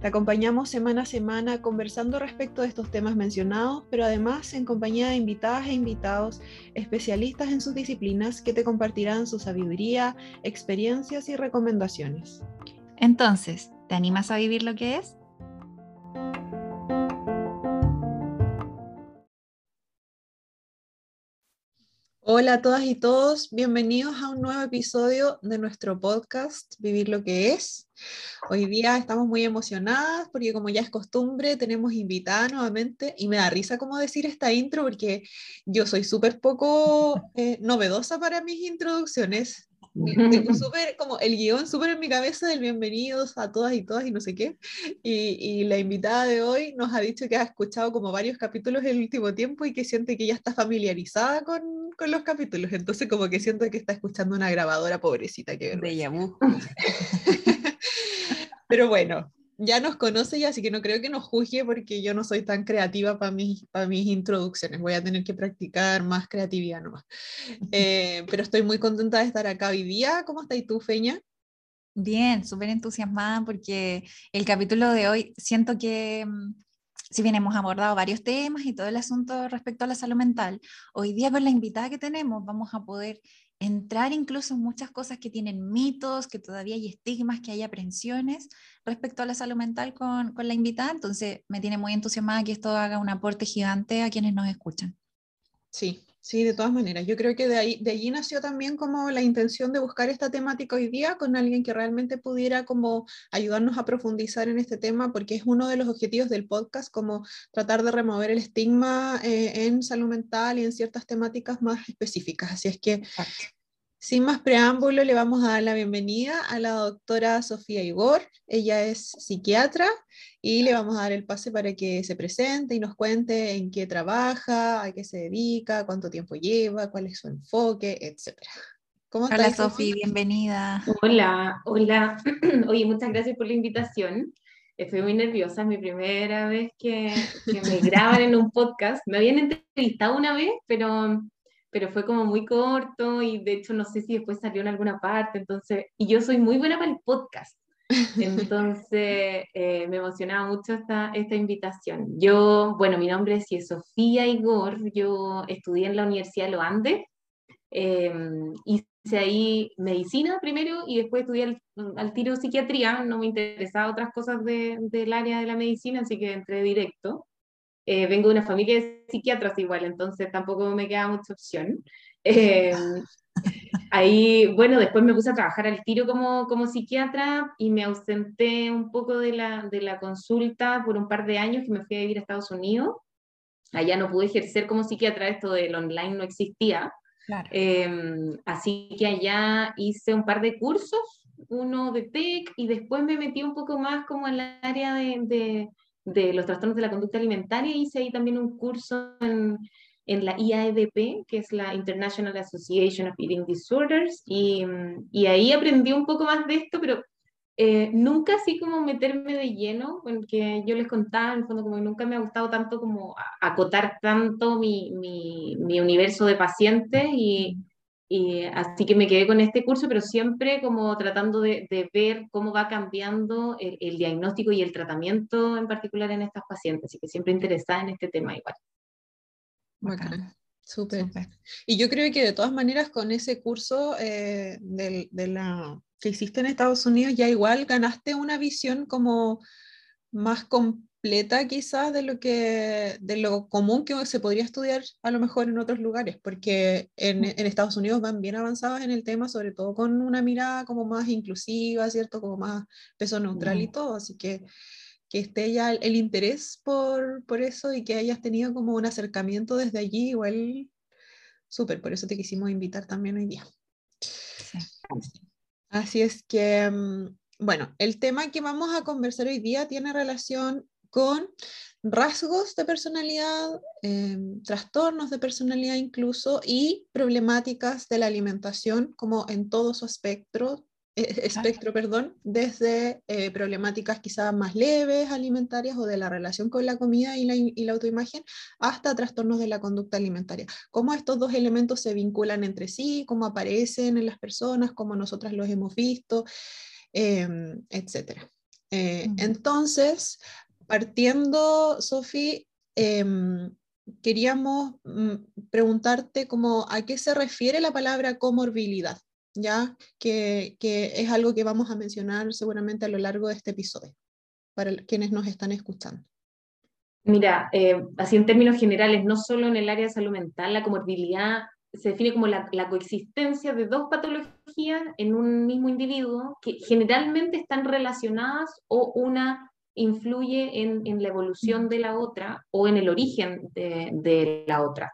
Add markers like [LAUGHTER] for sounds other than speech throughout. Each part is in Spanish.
Te acompañamos semana a semana conversando respecto de estos temas mencionados, pero además en compañía de invitadas e invitados especialistas en sus disciplinas que te compartirán su sabiduría, experiencias y recomendaciones. Entonces, ¿te animas a vivir lo que es? Hola a todas y todos, bienvenidos a un nuevo episodio de nuestro podcast Vivir lo que es. Hoy día estamos muy emocionadas porque como ya es costumbre tenemos invitada nuevamente y me da risa como decir esta intro porque yo soy súper poco eh, novedosa para mis introducciones. Tengo súper, como el guion súper en mi cabeza del bienvenidos a todas y todas y no sé qué. Y, y, la invitada de hoy nos ha dicho que ha escuchado como varios capítulos el último tiempo y que siente que ya está familiarizada con, con los capítulos. Entonces como que siento que está escuchando una grabadora pobrecita. Que De [LAUGHS] Pero bueno, ya nos conoce ya, así que no creo que nos juzgue porque yo no soy tan creativa para mis, para mis introducciones. Voy a tener que practicar más creatividad nomás. [LAUGHS] Eh, pero estoy muy contenta de estar acá hoy día. ¿Cómo estás tú, Feña? Bien, súper entusiasmada porque el capítulo de hoy siento que mm, si bien hemos abordado varios temas y todo el asunto respecto a la salud mental, hoy día con la invitada que tenemos vamos a poder entrar incluso en muchas cosas que tienen mitos, que todavía hay estigmas, que hay aprensiones respecto a la salud mental con, con la invitada. Entonces me tiene muy entusiasmada que esto haga un aporte gigante a quienes nos escuchan. Sí, Sí, de todas maneras. Yo creo que de, ahí, de allí nació también como la intención de buscar esta temática hoy día con alguien que realmente pudiera como ayudarnos a profundizar en este tema, porque es uno de los objetivos del podcast, como tratar de remover el estigma eh, en salud mental y en ciertas temáticas más específicas. Así es que sin más preámbulo, le vamos a dar la bienvenida a la doctora Sofía Igor. Ella es psiquiatra y le vamos a dar el pase para que se presente y nos cuente en qué trabaja, a qué se dedica, cuánto tiempo lleva, cuál es su enfoque, etc. ¿Cómo hola Sofía, bienvenida. Hola, hola. [CLEARS THROAT] Oye, muchas gracias por la invitación. Estoy muy nerviosa, es mi primera vez que, que me [LAUGHS] graban en un podcast. Me habían entrevistado una vez, pero pero fue como muy corto y de hecho no sé si después salió en alguna parte, entonces, y yo soy muy buena para el podcast, [LAUGHS] entonces eh, me emocionaba mucho esta, esta invitación. Yo, bueno, mi nombre es Sofía Igor, yo estudié en la Universidad de Los Andes, em, hice ahí medicina primero y después estudié al, al, tiro psiquiatría, no me interesaba otras cosas de, del área de la medicina, así que entré directo. Eh, vengo de una familia de psiquiatras igual, entonces tampoco me queda mucha opción. Eh, [LAUGHS] ahí, bueno, después me puse a trabajar al tiro como, como psiquiatra y me ausenté un poco de la, de la consulta por un par de años que me fui a vivir a Estados Unidos. Allá no pude ejercer como psiquiatra, esto del online no existía. Em, así que allá hice un par de cursos, uno de TEC y después me metí un poco más como en el área de de los trastornos de la conducta alimentaria. Hice ahí también un curso en, en la IAEDP, que es la International Association of Eating Disorders, y, y ahí aprendí un poco más de esto, pero eh, nunca así como meterme de lleno, porque yo les contaba, en el fondo, como que nunca me ha gustado tanto como acotar tanto mi, mi, mi universo de pacientes y, y así que me quedé con este curso, pero siempre como tratando de, de ver cómo va cambiando el, el, diagnóstico y el tratamiento en particular en estas pacientes, así que siempre interesada en este tema igual. Bacán. Súper. Y yo creo que de todas maneras con ese curso eh, de, de, la, que hiciste en Estados Unidos ya igual ganaste una visión como más completa completa quizás de lo, que, de lo común que se podría estudiar a lo mejor en otros lugares, porque en, en, Estados Unidos van bien avanzados en el tema, sobre todo con una mirada como más inclusiva, ¿cierto? Como más peso neutral y todo, así que que esté ya el, el interés por, por, eso y que hayas tenido como un acercamiento desde allí, igual súper, por eso te quisimos invitar también hoy día. Así es que, mm, bueno, el tema que vamos a conversar hoy día tiene relación con rasgos de personalidad, em, trastornos de personalidad incluso y problemáticas de la alimentación como en todo su espectro, eh, espectro, perdón, desde eh, problemáticas quizás más leves alimentarias o de la relación con la comida y la, y la, autoimagen, hasta trastornos de la conducta alimentaria. Cómo estos dos elementos se vinculan entre sí, cómo aparecen en las personas, cómo nosotras los hemos visto, eh, etc. Eh, entonces, partiendo, Sofi, em, queríamos mm, preguntarte cómo, a qué se refiere la palabra comorbilidad. ¿ya? Que, que, es algo que vamos a mencionar seguramente a lo largo de este episodio, para quienes nos están escuchando. Mira, eh, así en términos generales, no solo en el área de salud mental, la comorbilidad se define como la, la, coexistencia de dos patologías en un mismo individuo que generalmente están relacionadas o una influye en, en la evolución de la otra o en el origen de, de la otra.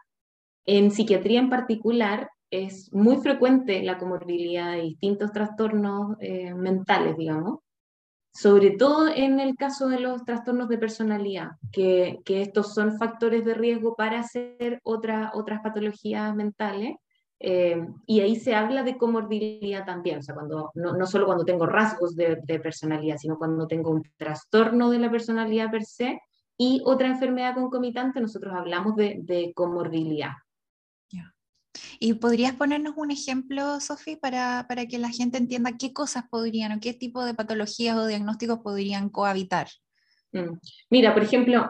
En psiquiatría en particular, es muy frecuente la comorbilidad de distintos trastornos eh, mentales, digamos, sobre todo en el caso de los trastornos de personalidad, que, que estos son factores de riesgo para hacer otra, otras patologías mentales. Eh, y ahí se habla de comorbilidad también, o sea, cuando, no, no solo cuando tengo rasgos de, de, personalidad, sino cuando tengo un trastorno de la personalidad per se y otra enfermedad concomitante, nosotros hablamos de, de comorbilidad. ¿Y podrías ponernos un ejemplo, Sofi, para, para, que la gente entienda qué cosas podrían o qué tipo de patologías o diagnósticos podrían cohabitar? Mm. Mira, por ejemplo,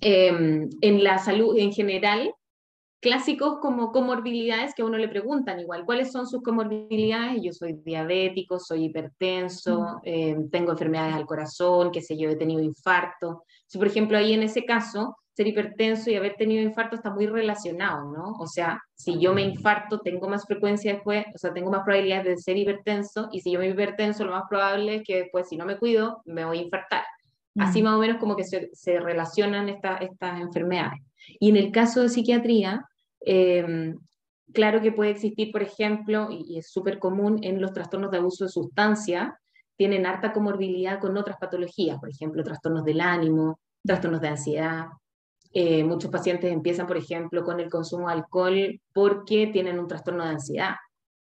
eh, en la salud en general, clásicos como comorbilidades que a uno le preguntan igual, ¿cuáles son sus comorbilidades? Yo soy diabético, soy hipertenso, eh, tengo enfermedades al corazón, qué sé yo, he tenido infarto. Si, por ejemplo, ahí en ese caso ser hipertenso y haber tenido infarto está muy relacionado, ¿no? O sea, si yo me infarto, tengo más frecuencia después, o sea, tengo más probabilidades de ser hipertenso, y si yo me hipertenso, lo más probable es que después, si no me cuido, me voy a infartar. Así más o menos como que se, se relacionan esta, estas enfermedades. Y en el caso de psiquiatría, eh, claro que puede existir, por ejemplo, y, es súper común en los trastornos de abuso de sustancia, tienen harta comorbilidad con otras patologías, por ejemplo, trastornos del ánimo, trastornos de ansiedad, eh, muchos pacientes empiezan, por ejemplo, con el consumo de alcohol porque tienen un trastorno de ansiedad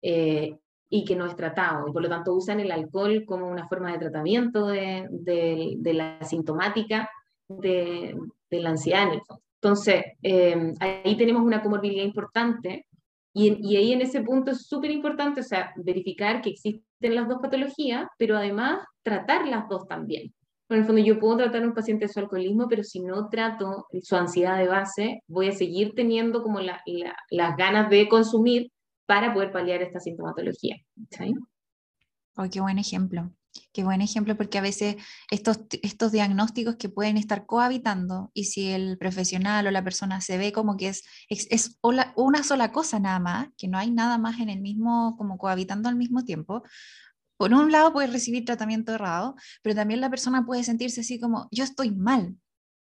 eh, y que no es tratado, y por lo tanto usan el alcohol como una forma de tratamiento de, la sintomática de, la ansiedad. Entonces, eh, ahí tenemos una comorbilidad importante y, y ahí en ese punto es súper importante, o sea, verificar que existen las dos patologías, pero además tratar las dos también. En el fondo, yo puedo tratar a un paciente de su alcoholismo, pero si no trato su ansiedad de base, voy a seguir teniendo como la, la, las ganas de consumir para poder paliar esta sintomatología. ¿sí? Oh, qué buen ejemplo. Qué buen ejemplo, porque a veces estos, estos diagnósticos que pueden estar cohabitando y si el profesional o la persona se ve como que es, es, es una sola cosa nada más, que no hay nada más en el mismo, como cohabitando al mismo tiempo, por un lado puede recibir tratamiento errado, pero también la persona puede sentirse así como, yo estoy mal,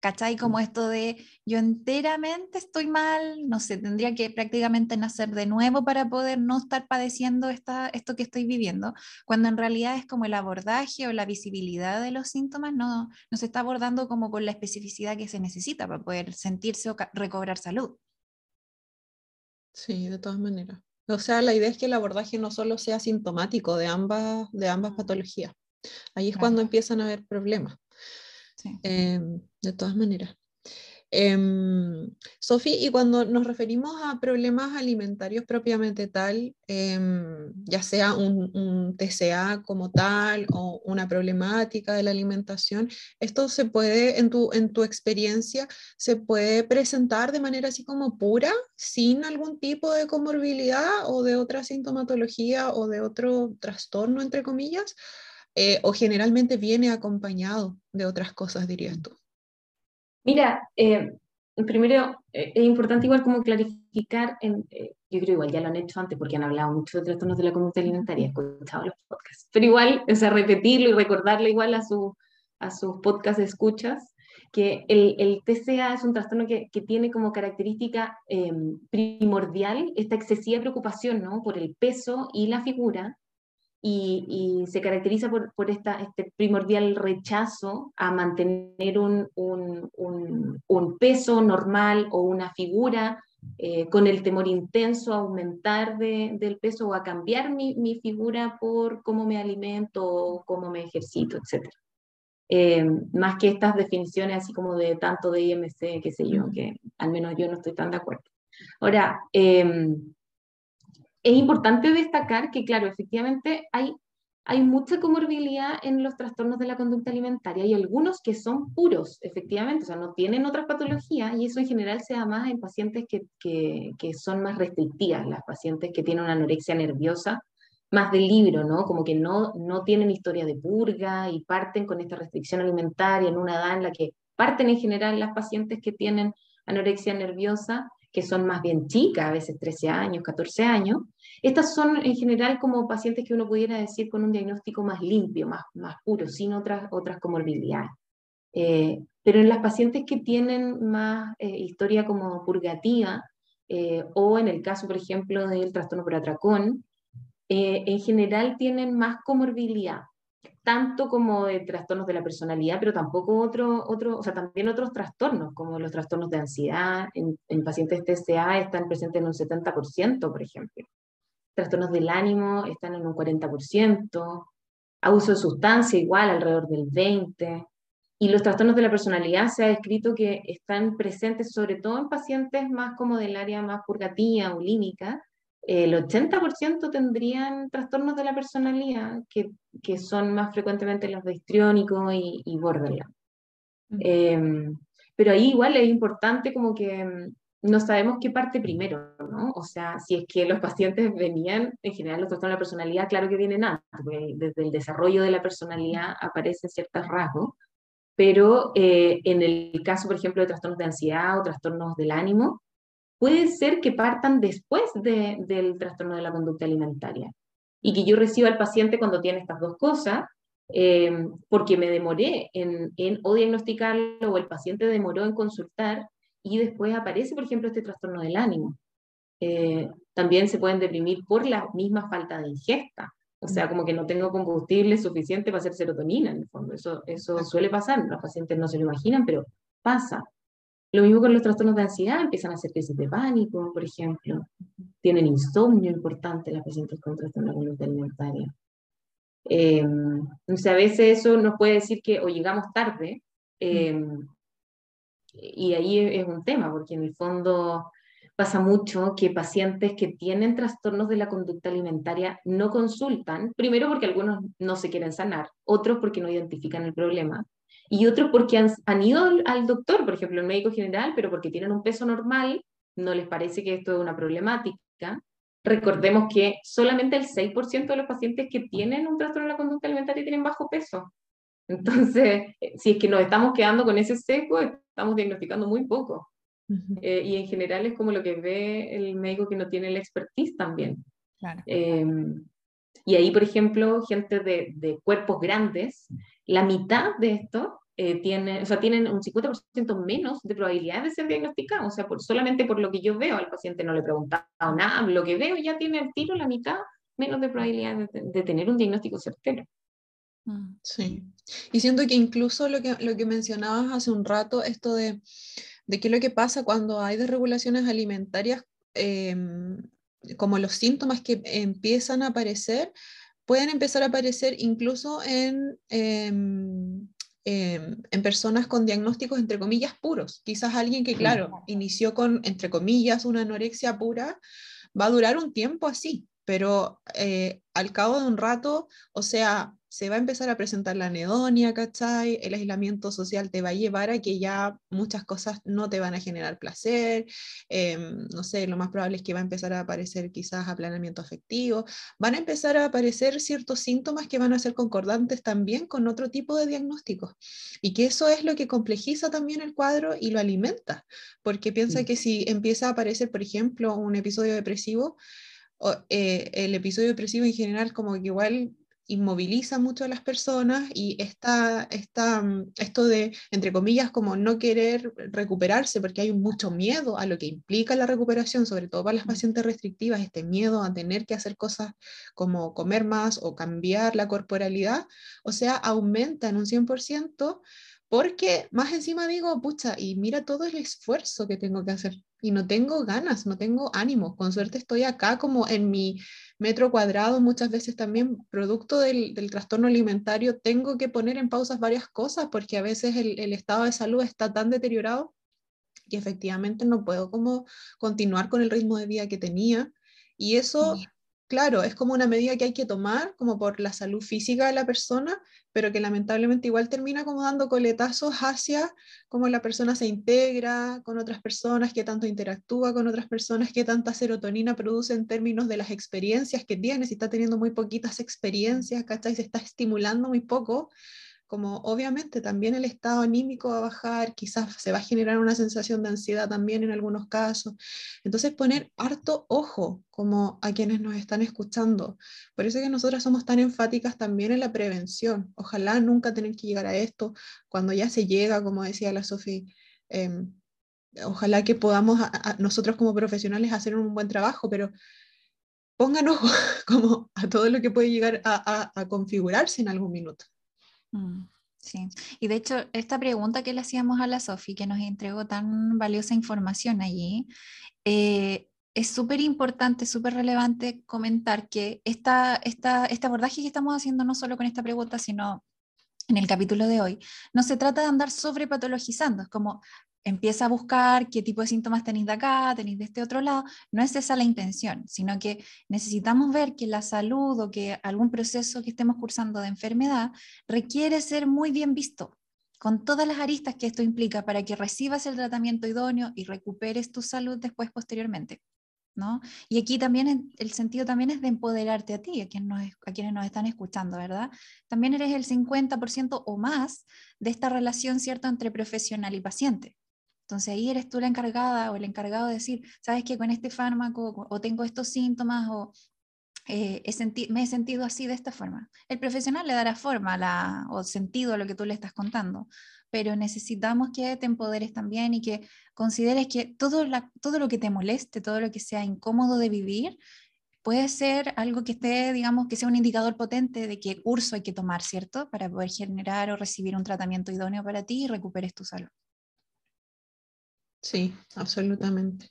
¿cachai? Como mm. esto de, yo enteramente estoy mal, no sé, tendría que prácticamente nacer de nuevo para poder no estar padeciendo esta, esto que estoy viviendo, cuando en realidad es como el abordaje o la visibilidad de los síntomas no, no se está abordando como con la especificidad que se necesita para poder sentirse o recobrar salud. Sí, de todas maneras. O sea, la idea es que el abordaje no solo sea sintomático de ambas, de ambas patologías. Ahí es claro. cuando empiezan a haber problemas. Eh, de todas maneras. Eh, Sofi, y cuando nos referimos a problemas alimentarios propiamente tal, eh, ya sea un, un, TCA como tal o una problemática de la alimentación, esto se puede, en tu, en tu experiencia, se puede presentar de manera así como pura, sin algún tipo de comorbilidad o de otra sintomatología o de otro trastorno, entre comillas, eh, o generalmente viene acompañado de otras cosas, dirías tú. Mira, eh, primero eh, es importante igual como clarificar, en, eh, yo creo igual ya lo han hecho antes porque han hablado mucho de trastornos de la conducta alimentaria, he escuchado los podcasts, pero igual, o sea, repetirlo y recordarle igual a, su, a sus podcasts escuchas, que el, el TCA es un trastorno que, que tiene como característica em, primordial esta excesiva preocupación ¿no? por el peso y la figura, y, y se caracteriza por, por esta, este primordial rechazo a mantener un, un, un, un peso normal o una figura eh, con el temor intenso a aumentar de, del peso o a cambiar mi, mi, figura por cómo me alimento o cómo me ejercito, etc. Eh, más que estas definiciones así como de tanto de IMC, qué sé yo, que al menos yo no estoy tan de acuerdo. Ahora, eh, es importante destacar que, claro, efectivamente hay hay mucha comorbilidad en los trastornos de la conducta alimentaria. Hay algunos que son puros, efectivamente, o sea, no tienen otras patologías y eso en general se da más en pacientes que, que, que son más restrictivas, las pacientes que tienen una anorexia nerviosa, más del libro, ¿no? Como que no, no tienen historia de purga y parten con esta restricción alimentaria en una edad en la que parten en general las pacientes que tienen anorexia nerviosa que son más bien chicas, a veces 13 años, 14 años. Estas son en general como pacientes que uno pudiera decir con un diagnóstico más limpio, más, más puro, sin otras, otras comorbilidades. Eh, pero en las pacientes que tienen más eh, historia como purgativa, eh, o en el caso, por ejemplo, del trastorno por atracón, en general tienen más comorbilidad tanto como de trastornos de la personalidad, pero tampoco otro, otro, o sea, también otros trastornos, como los trastornos de ansiedad, en, en pacientes TCA están presentes en un 70%, por ejemplo. Trastornos del ánimo están en un 40%, abuso de sustancia igual, alrededor del 20%, y los trastornos de la personalidad se ha descrito que están presentes sobre todo en pacientes más como del área más purgativa, bulímica, el 80% tendrían trastornos de la personalidad, que, que, son más frecuentemente los de histriónico y, y borderline. Eh, pero ahí igual es importante como que mm, no sabemos qué parte primero, ¿no? O sea, si es que los pacientes venían, en general los trastornos de la personalidad, claro que vienen antes, porque desde el desarrollo de la personalidad aparecen ciertos rasgos, pero eh, en el caso, por ejemplo, de trastornos de ansiedad o trastornos del ánimo, puede ser que partan después de, del trastorno de la conducta alimentaria y que yo reciba al paciente cuando tiene estas dos cosas, eh, porque me demoré en, en, o diagnosticarlo o el paciente demoró en consultar y después aparece, por ejemplo, este trastorno del ánimo. Eh, también se pueden deprimir por la misma falta de ingesta. O sea, como que no tengo combustible suficiente para hacer serotonina, en el fondo. Eso, eso suele pasar. Los pacientes no se lo imaginan, pero pasa. Lo mismo con los trastornos de ansiedad, empiezan a hacer crisis de pánico, por ejemplo. Tienen insomnio importante las pacientes con trastorno de conducta alimentaria. Eh, a veces eso nos puede decir que o llegamos tarde, eh, y ahí es un tema, porque en el fondo pasa mucho que pacientes que tienen trastornos de la conducta alimentaria no consultan, primero porque algunos no se quieren sanar, otros porque no identifican el problema, y otros porque han, han ido al, doctor, por ejemplo, el médico general, pero porque tienen un peso normal, no les parece que esto es una problemática. Recordemos que solamente el 6% de los pacientes que tienen un trastorno de la conducta alimentaria tienen bajo peso. Entonces, si es que nos estamos quedando con ese seco, estamos diagnosticando muy poco. eh, y en general es como lo que ve el médico que no tiene la expertise también. Claro. Eh, y ahí, por ejemplo, gente de, de, cuerpos grandes, la mitad de esto eh, tiene, o sea, tienen un 50% menos de probabilidad de ser diagnosticados. O sea, por, solamente por lo que yo veo, al paciente no le he preguntado nada, lo que veo ya tiene al tiro la mitad menos de probabilidad de, de tener un diagnóstico certero. Mm. Sí, y siento que incluso lo que, lo que mencionabas hace un rato, esto de, de qué es lo que pasa cuando hay desregulaciones alimentarias, eh, como los síntomas que empiezan a aparecer, pueden empezar a aparecer incluso en, eh, eh, en personas con diagnósticos, entre comillas, puros. Quizás alguien que, claro, inició con, entre comillas, una anorexia pura, va a durar un tiempo así, pero eh, al cabo de un rato, o sea, se va a empezar a presentar la anedonia, ¿cachai? El aislamiento social te va a llevar a que ya muchas cosas no te van a generar placer, eh, no sé, lo más probable es que va a empezar a aparecer quizás aplanamiento afectivo, van a empezar a aparecer ciertos síntomas que van a ser concordantes también con otro tipo de diagnósticos y que eso es lo que complejiza también el cuadro y lo alimenta, porque piensa sí. que si empieza a aparecer, por ejemplo, un episodio depresivo, o, eh, el episodio depresivo en general como que igual inmoviliza mucho a las personas y esta, esta, mm, esto de, entre comillas, como no querer recuperarse porque hay mucho miedo a lo que implica la recuperación, sobre todo para las pacientes restrictivas, este miedo a tener que hacer cosas como comer más o cambiar la corporalidad, o sea, aumenta en un 100% porque más encima digo, pucha, y mira todo el esfuerzo que tengo que hacer y no tengo ganas, no tengo ánimo. Con suerte estoy acá como en mi metro cuadrado, muchas veces también producto del, trastorno alimentario, tengo que poner en pausas varias cosas porque a veces el, el estado de salud está tan deteriorado que efectivamente no puedo como continuar con el ritmo de vida que tenía. Y eso claro, es como una medida que hay que tomar como por la salud física de la persona, pero que lamentablemente igual termina como dando coletazos hacia cómo la persona se integra con otras personas, qué tanto interactúa con otras personas, qué tanta serotonina produce en términos de las experiencias que tiene, si está teniendo muy poquitas experiencias, ¿cachai? Se está estimulando muy poco, como obviamente también el estado anímico va a bajar, quizás se va a generar una sensación de ansiedad también en algunos casos. Entonces poner harto ojo como a quienes nos están escuchando. Por eso que nosotras somos tan enfáticas también en la prevención. Ojalá nunca tener que llegar a esto cuando ya se llega, como decía la Sofi. Em, ojalá que podamos nosotros como profesionales hacer un buen trabajo, pero pongan ojo [LAUGHS] como a todo lo que puede llegar a configurarse en algún minuto. Mm, sí, y de hecho, esta pregunta que le hacíamos a la Sofi, que nos entregó tan valiosa información allí, eh, es súper importante, súper relevante comentar que esta, esta, este abordaje que estamos haciendo no solo con esta pregunta, sino en el capítulo de hoy, no se trata de andar sobrepatologizando, es como, empieza a buscar qué tipo de síntomas tenéis de acá, tenéis de este otro lado. No es esa la intención, sino que necesitamos ver que la salud o que algún proceso que estemos cursando de enfermedad requiere ser muy bien visto, con todas las aristas que esto implica para que recibas el tratamiento idóneo y recuperes tu salud después posteriormente. ¿No? Y aquí también el sentido también es de empoderarte a ti, a, a quienes nos están escuchando, ¿verdad? También eres el 50% o más de esta relación, ¿cierto?, entre profesional y paciente. Entonces ahí eres tú la encargada o el encargado de decir, sabes que con este fármaco o tengo estos síntomas o eh, me he sentido así de esta forma. El profesional le dará forma la, o sentido a lo que tú le estás contando, pero necesitamos que te empoderes también y que consideres que todo, todo lo que te moleste, todo lo que sea incómodo de vivir, puede ser algo que esté, digamos, que sea un indicador potente de qué curso hay que tomar, ¿cierto? Para poder generar o recibir un tratamiento idóneo para ti y recuperes tu salud. Sí, absolutamente.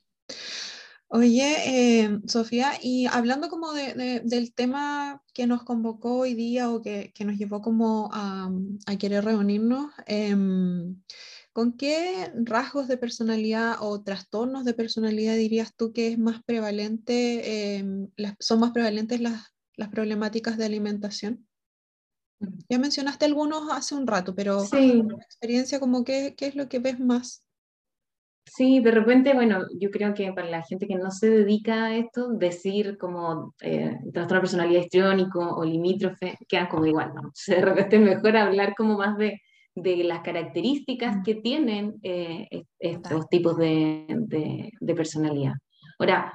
Oye, eh, Sofía, y hablando como del tema que nos convocó hoy día o que, nos llevó como a, querer reunirnos, em, ¿con qué rasgos de personalidad o trastornos de personalidad dirías tú que es más prevalente, em, son más prevalentes las, problemáticas de alimentación? Ya mencionaste algunos hace un rato, pero sí. experiencia como qué, qué es lo que ves más. Sí, de repente, bueno, yo creo que para la gente que no se dedica a esto, decir como eh, trastorno de personalidad histriónico o limítrofe quedan como igual, ¿no? [LAUGHS] de repente es mejor hablar como más de, de las características que tienen eh, estos tipos de, de, personalidad. Ahora,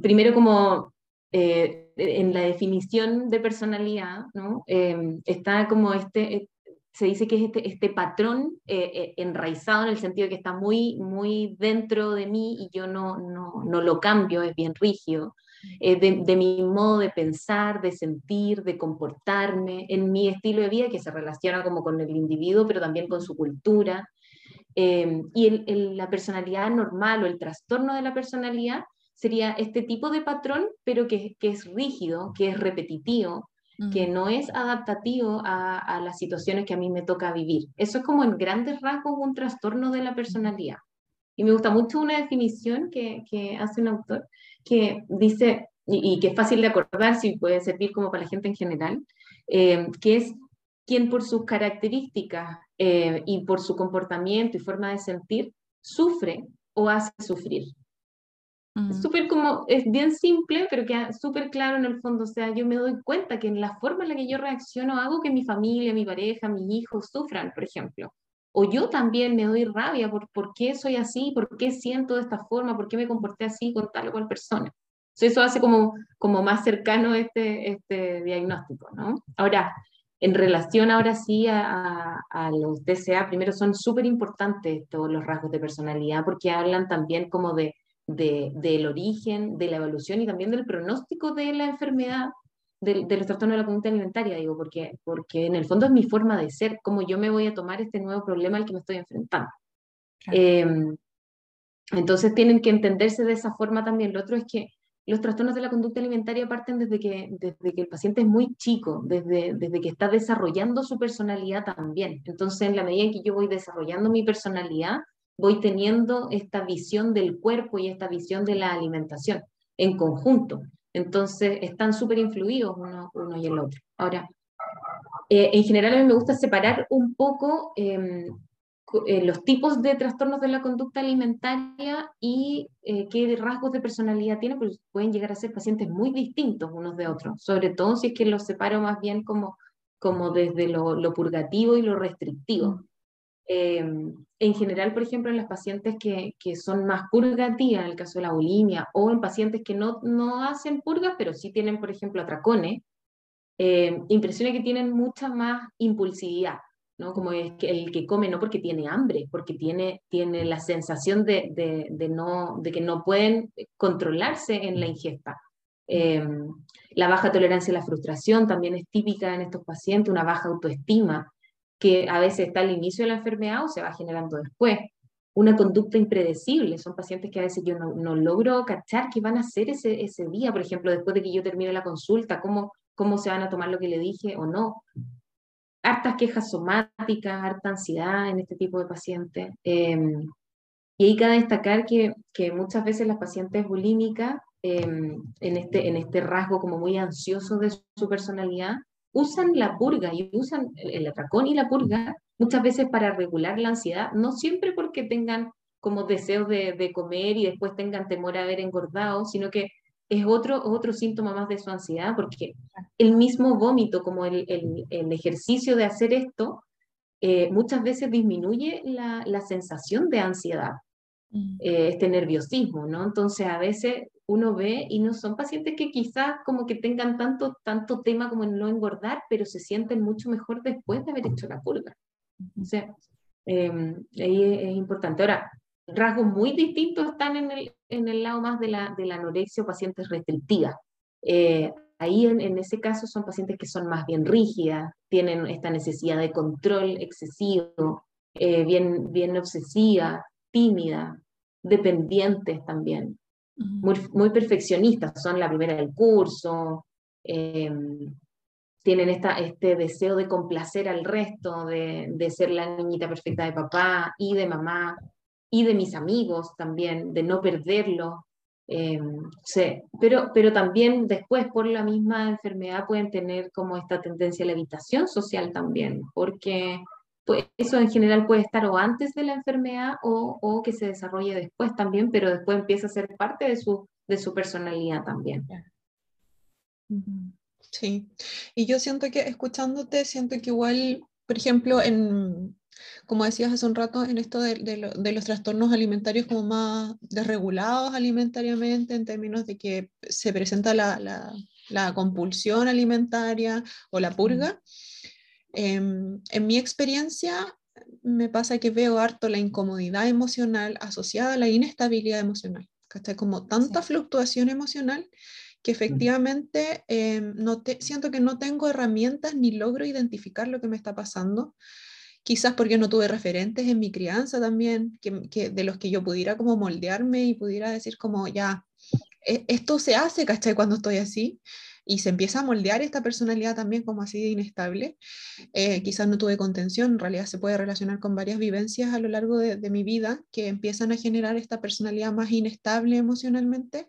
primero como eh, en la definición de personalidad, ¿no? Eh, está como este, se dice que es este, este patrón eh, eh, enraizado en el sentido de que está muy, muy dentro de mí y yo no, no, no lo cambio, es bien rígido, eh, de, mi modo de pensar, de sentir, de comportarme, en mi estilo de vida que se relaciona como con el individuo, pero también con su cultura. y el, la personalidad normal o el trastorno de la personalidad sería este tipo de patrón, pero que es rígido, que es repetitivo, que no es adaptativo a, las situaciones que a mí me toca vivir. Eso es como en grandes rasgos un trastorno de la personalidad. Y me gusta mucho una definición que, hace un autor que dice, y, que es fácil de acordar, si puede servir como para la gente en general, eh, que es quien por sus características eh, y por su comportamiento y forma de sentir sufre o hace sufrir. Es súper como, es bien simple, pero que súper claro en el fondo. O sea, yo me doy cuenta que en la forma en la que yo reacciono hago que mi familia, mi pareja, mis hijos sufran, por ejemplo. O yo también me doy rabia por por qué soy así, por qué siento de esta forma, por qué me comporté así con tal o cual persona. eso hace como, como más cercano este, este diagnóstico, ¿no? Ahora, en relación ahora sí a, a, los DCA, primero son súper importantes todos los rasgos de personalidad porque hablan también como de, de, del origen, de la evolución y también del pronóstico de la enfermedad, de, de los trastornos de la conducta alimentaria, digo, porque, porque en el fondo es mi forma de ser, cómo yo me voy a tomar este nuevo problema al que me estoy enfrentando. Em, entonces tienen que entenderse de esa forma también. Lo otro es que los trastornos de la conducta alimentaria parten desde que, desde que el paciente es muy chico, desde, desde que está desarrollando su personalidad también. Entonces, en la medida en que yo voy desarrollando mi personalidad, voy teniendo esta visión del cuerpo y esta visión de la alimentación en conjunto. Entonces, están súper influidos uno, uno, y el otro. Ahora, eh, en general a mí me gusta separar un poco eh, eh, los tipos de trastornos de la conducta alimentaria y eh, qué rasgos de personalidad tienen, porque pueden llegar a ser pacientes muy distintos unos de otros, sobre todo si es que los separo más bien como, como desde lo, lo purgativo y lo restrictivo. Em, en general, por ejemplo, en las pacientes que, son más purgativas, en el caso de la bulimia, o en pacientes que no, no hacen purgas, pero sí tienen, por ejemplo, atracones, eh, que tienen mucha más impulsividad. ¿no? Como es que el que come no porque tiene hambre, porque tiene, tiene la sensación de, de, no, de que no pueden controlarse en la ingesta. Em, la baja tolerancia a la frustración también es típica en estos pacientes, una baja autoestima, que a veces está al inicio de la enfermedad o se va generando después. Una conducta impredecible, son pacientes que a veces yo no, no logro cachar qué van a hacer ese, ese día, por ejemplo, después de que yo termine la consulta, cómo, cómo se van a tomar lo que le dije o no hartas quejas somáticas, harta ansiedad en este tipo de pacientes. Em, y hay que destacar que, que, muchas veces las pacientes bulímicas, em, en, este, en este rasgo como muy ansioso de su personalidad, usan la purga y usan el atracón y la purga muchas veces para regular la ansiedad, no siempre porque tengan como deseos de, comer y después tengan temor a haber engordado, sino que es otro, otro síntoma más de su ansiedad, porque el mismo vómito, como el, el, ejercicio de hacer esto, eh, muchas veces disminuye la, la sensación de ansiedad. Eh, este nerviosismo, ¿no? Entonces a veces uno ve y no son pacientes que quizás como que tengan tanto, tanto tema como en no engordar, pero se sienten mucho mejor después de haber hecho la purga. O sea, eh, ahí es, es importante. Ahora, rasgos muy distintos están en el, en el lado más de la, de la anorexia o pacientes restrictivas. Eh, ahí en, en, ese caso son pacientes que son más bien rígidas, tienen esta necesidad de control excesivo, eh, bien, bien obsesiva, tímida, dependientes también, muy, muy perfeccionistas, son la primera del curso, eh, tienen esta, este deseo de complacer al resto, de, de ser la niñita perfecta de papá y de mamá, y de mis amigos también, de no perderlo. Eh, sí. pero, pero también después por la misma enfermedad pueden tener como esta tendencia a la evitación social también, porque pues, eso en general puede estar o antes de la enfermedad o, o, que se desarrolle después también, pero después empieza a ser parte de su, de su personalidad también. Sí, y yo siento que escuchándote, siento que igual, por ejemplo, en, como decías hace un rato, en esto de, de, de, los trastornos alimentarios como más desregulados alimentariamente, en términos de que se presenta la, la, la compulsión alimentaria o la purga, eh, en mi experiencia me pasa que veo harto la incomodidad emocional asociada a la inestabilidad emocional, ¿cachai? Como tanta sí. fluctuación emocional que efectivamente eh, no te, siento que no tengo herramientas ni logro identificar lo que me está pasando quizás porque no tuve referentes en mi crianza también, que, que, de los que yo pudiera como moldearme y pudiera decir como, ya, e, esto se hace, ¿cachai? Cuando estoy así, y se empieza a moldear esta personalidad también como así de inestable. Eh, quizás no tuve contención, en realidad se puede relacionar con varias vivencias a lo largo de, mi vida que empiezan a generar esta personalidad más inestable emocionalmente.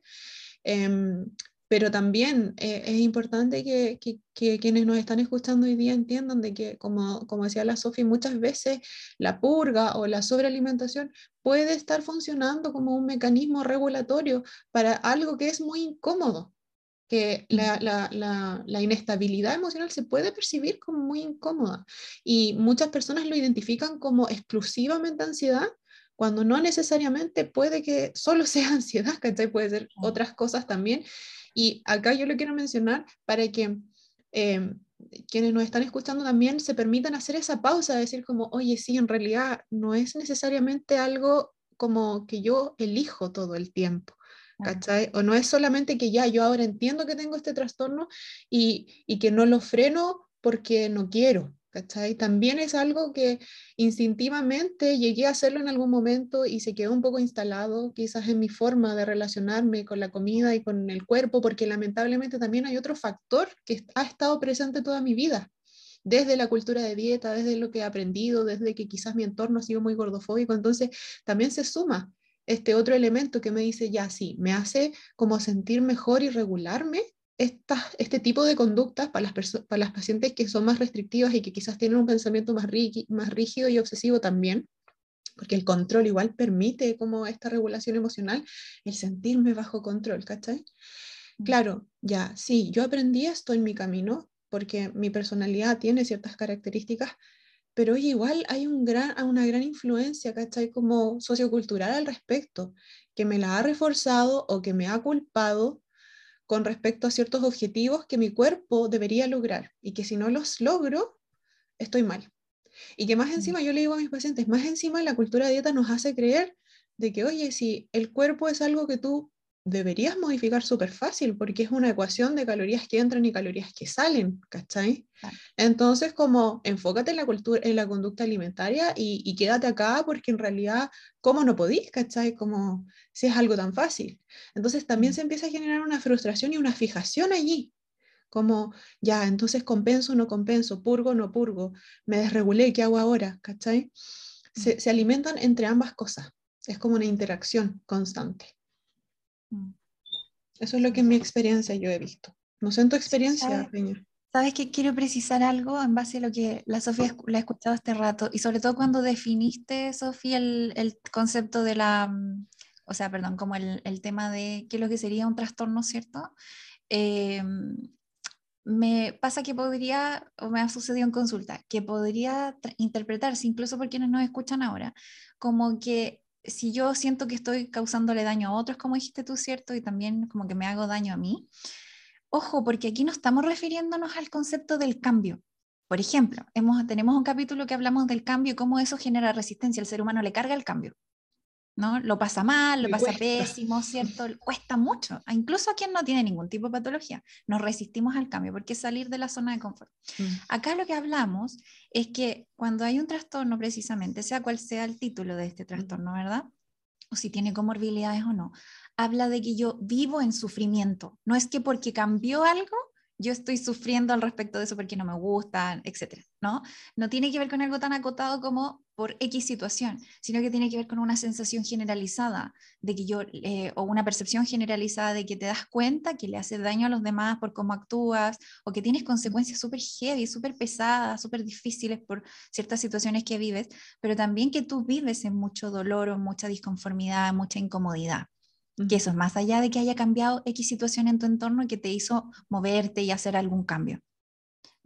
Eh, pero también eh, es importante que, que, que, quienes nos están escuchando hoy día entiendan de que, como, como decía la Sofía, muchas veces la purga o la sobrealimentación puede estar funcionando como un mecanismo regulatorio para algo que es muy incómodo, que la, la, la, la, inestabilidad emocional se puede percibir como muy incómoda y muchas personas lo identifican como exclusivamente ansiedad cuando no necesariamente puede que solo [LAUGHS] sea ansiedad, ¿cachai? Puede ser otras cosas también. Y acá yo lo quiero mencionar para que em, quienes nos están escuchando también se permitan hacer esa pausa, decir como, oye, sí, en realidad no es necesariamente algo como que yo elijo todo el tiempo. O no es solamente que ya yo ahora entiendo que tengo este trastorno y, y que no lo freno porque no quiero, ¿cachai? También es algo que instintivamente llegué a hacerlo en algún momento y se quedó un poco instalado quizás en mi forma de relacionarme con la comida y con el cuerpo, porque lamentablemente también hay otro factor que ha estado presente toda mi vida, desde la cultura de dieta, desde lo que he aprendido, desde que quizás mi entorno ha sido muy gordofóbico, entonces también se suma este otro elemento que me dice, ya sí, me hace como sentir mejor y regularme este tipo de conductas para las, para las pacientes que son más restrictivas y que quizás tienen un pensamiento más, más rígido y obsesivo también, porque el control igual permite como esta regulación emocional, el sentirme bajo control, ¿cachai? Mm. Claro, ya, sí, yo aprendí esto en mi camino, porque mi personalidad tiene ciertas características, pero igual hay un gran, una gran influencia, ¿cachai? Como sociocultural al respecto, que me la ha reforzado o que me ha culpado con respecto a ciertos objetivos que mi cuerpo debería lograr y que si no los logro, estoy mal. Y que más mm. encima, yo le digo a mis pacientes, más encima la cultura de dieta nos hace creer de que, oye, si el cuerpo es algo que tú deberías modificar súper fácil porque es una ecuación de calorías que entran y calorías que salen, ¿cachai? Entonces, como enfócate en la, cultura, en la conducta alimentaria y, quédate acá porque en realidad, ¿cómo no podís, ¿cachai? Como si es algo tan fácil. Entonces también mm. se empieza a generar una frustración y una fijación allí, como, ya, entonces compenso o no compenso, purgo o no purgo, me desregulé, ¿qué hago ahora? ¿cachai? Se, mm. se alimentan entre ambas cosas, es como una interacción constante. Mm. Eso es lo que en mi experiencia yo he visto. No sé en tu experiencia, ¿Sabes? Peña. Sabes que quiero precisar algo en base a lo que la Sofía la ha escuchado este rato y sobre todo cuando definiste, Sofía, el, el concepto de la, mm, o sea, perdón, como el, el, tema de qué es lo que sería un trastorno, ¿cierto? Eh, me pasa que podría, o me ha sucedido en consulta, que podría interpretarse, incluso por quienes nos escuchan ahora, como que si yo siento que estoy causándole daño a otros, como dijiste tú, ¿cierto? Y también como que me hago daño a mí. Ojo, porque aquí no estamos refiriéndonos al concepto del cambio. Por ejemplo, tenemos un capítulo que hablamos del cambio y cómo eso genera resistencia. El ser humano le carga el cambio. ¿No? Lo pasa mal, lo pasa [LAUGHS] pésimo, ¿cierto? Cuesta mucho, incluso a quien no tiene ningún tipo de patología. Nos resistimos al cambio porque es salir de la zona de confort. Mm. Acá lo que hablamos es que cuando hay un trastorno precisamente, sea cual sea el título de este trastorno, ¿verdad? O si tiene comorbilidades o no, habla de que yo vivo en sufrimiento. No es que porque cambió algo, yo estoy sufriendo al respecto de eso porque no me gustan, etcétera, ¿no? No tiene que ver con algo tan acotado como por X situación, sino que tiene que ver con una sensación generalizada de que yo, eh, o una percepción generalizada de que te das cuenta que le haces daño a los demás por cómo actúas, o que tienes consecuencias súper heavy, súper pesadas, súper difíciles por ciertas situaciones que vives, pero también que tú vives en mucho dolor o mucha disconformidad, mucha incomodidad que eso es más allá de que haya cambiado X situación en tu entorno que te hizo moverte y hacer algún cambio.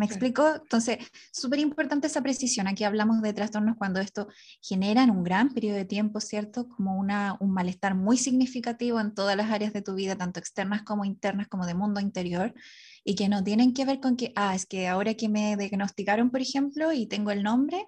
¿Me explico? Entonces, súper importante esa precisión. Aquí hablamos de trastornos cuando esto genera en un gran periodo de tiempo, ¿cierto? Como una, un malestar muy significativo en todas las áreas de tu vida, tanto externas como internas, como de mundo interior, y que no tienen que ver con que, ah, es que ahora que me diagnosticaron, por ejemplo, y tengo el nombre,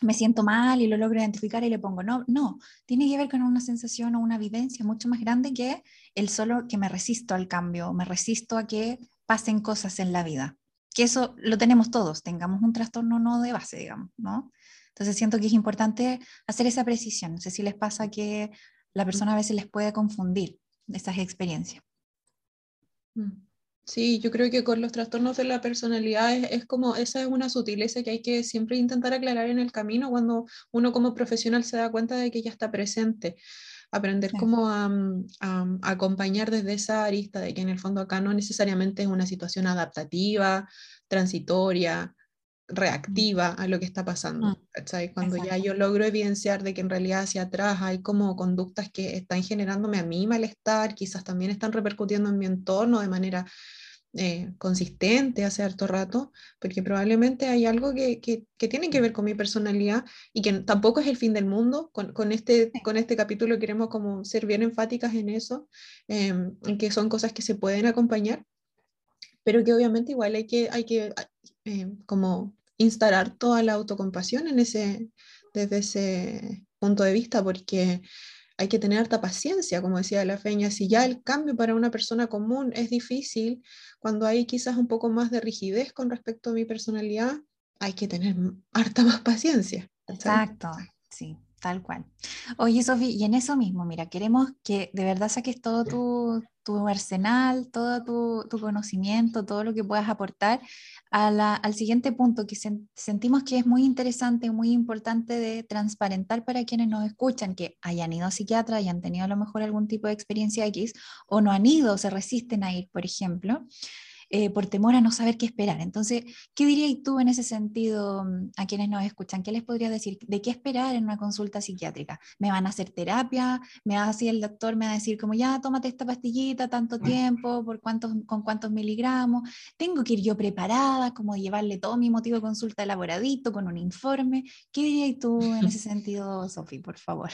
me siento mal y lo logro identificar y le pongo no, no, tiene que ver con una sensación o una vivencia mucho más grande que el solo que me resisto al cambio, me resisto a que pasen cosas en la vida. Que eso lo tenemos todos, tengamos un trastorno no de base, digamos, ¿no? Entonces siento que es importante hacer esa precisión. No sé si les pasa que la persona a veces les puede confundir esas experiencias. Mm. Sí, yo creo que con los trastornos de la personalidad es, como, esa es una sutileza que hay que siempre intentar aclarar en el camino cuando uno como profesional se da cuenta de que ya está presente. Aprender cómo a, acompañar desde esa arista de que en el fondo acá no necesariamente es una situación adaptativa, transitoria, reactiva a lo que está pasando. Mm, cuando ya yo logro evidenciar de que en realidad hacia atrás hay como conductas que están generándome a mí malestar, quizás también están repercutiendo en mi entorno de manera eh, consistente hace harto rato, porque probablemente hay algo que, que, tiene que ver con mi personalidad y que tampoco es el fin del mundo. Con, con este, con este capítulo queremos como ser bien enfáticas en eso, em, en que son cosas que se pueden acompañar, pero que obviamente igual hay que, hay que em, como instalar toda la autocompasión en ese, desde ese punto de vista, porque hay que tener harta paciencia, como decía la Feña, si ya el cambio para una persona común es difícil, cuando hay quizás un poco más de rigidez con respecto a mi personalidad, hay que tener harta más paciencia. Exacto, sí, tal cual. Oye, Sofía, y en eso mismo, mira, queremos que de verdad saques todo tu, tu arsenal, todo tu, tu, conocimiento, todo lo que puedas aportar al siguiente punto que sentimos que es muy interesante, muy importante de transparentar para quienes nos escuchan, que hayan ido a psiquiatra, hayan tenido a lo mejor algún tipo de experiencia X o no han ido, se resisten a ir, por ejemplo. Eh, por temor a no saber qué esperar. Entonces, ¿qué dirías tú en ese sentido mm, a quienes nos escuchan? ¿Qué les podría decir? ¿De qué esperar en una consulta psiquiátrica? ¿Me van a hacer terapia? ¿Me va a decir el doctor, me va a decir como ya, tómate esta pastillita tanto tiempo, por cuántos, con cuántos miligramos? ¿Tengo que ir yo preparada, como llevarle todo mi motivo de consulta elaboradito, con un informe? ¿Qué dirías tú en ese sentido, Sofi, por favor?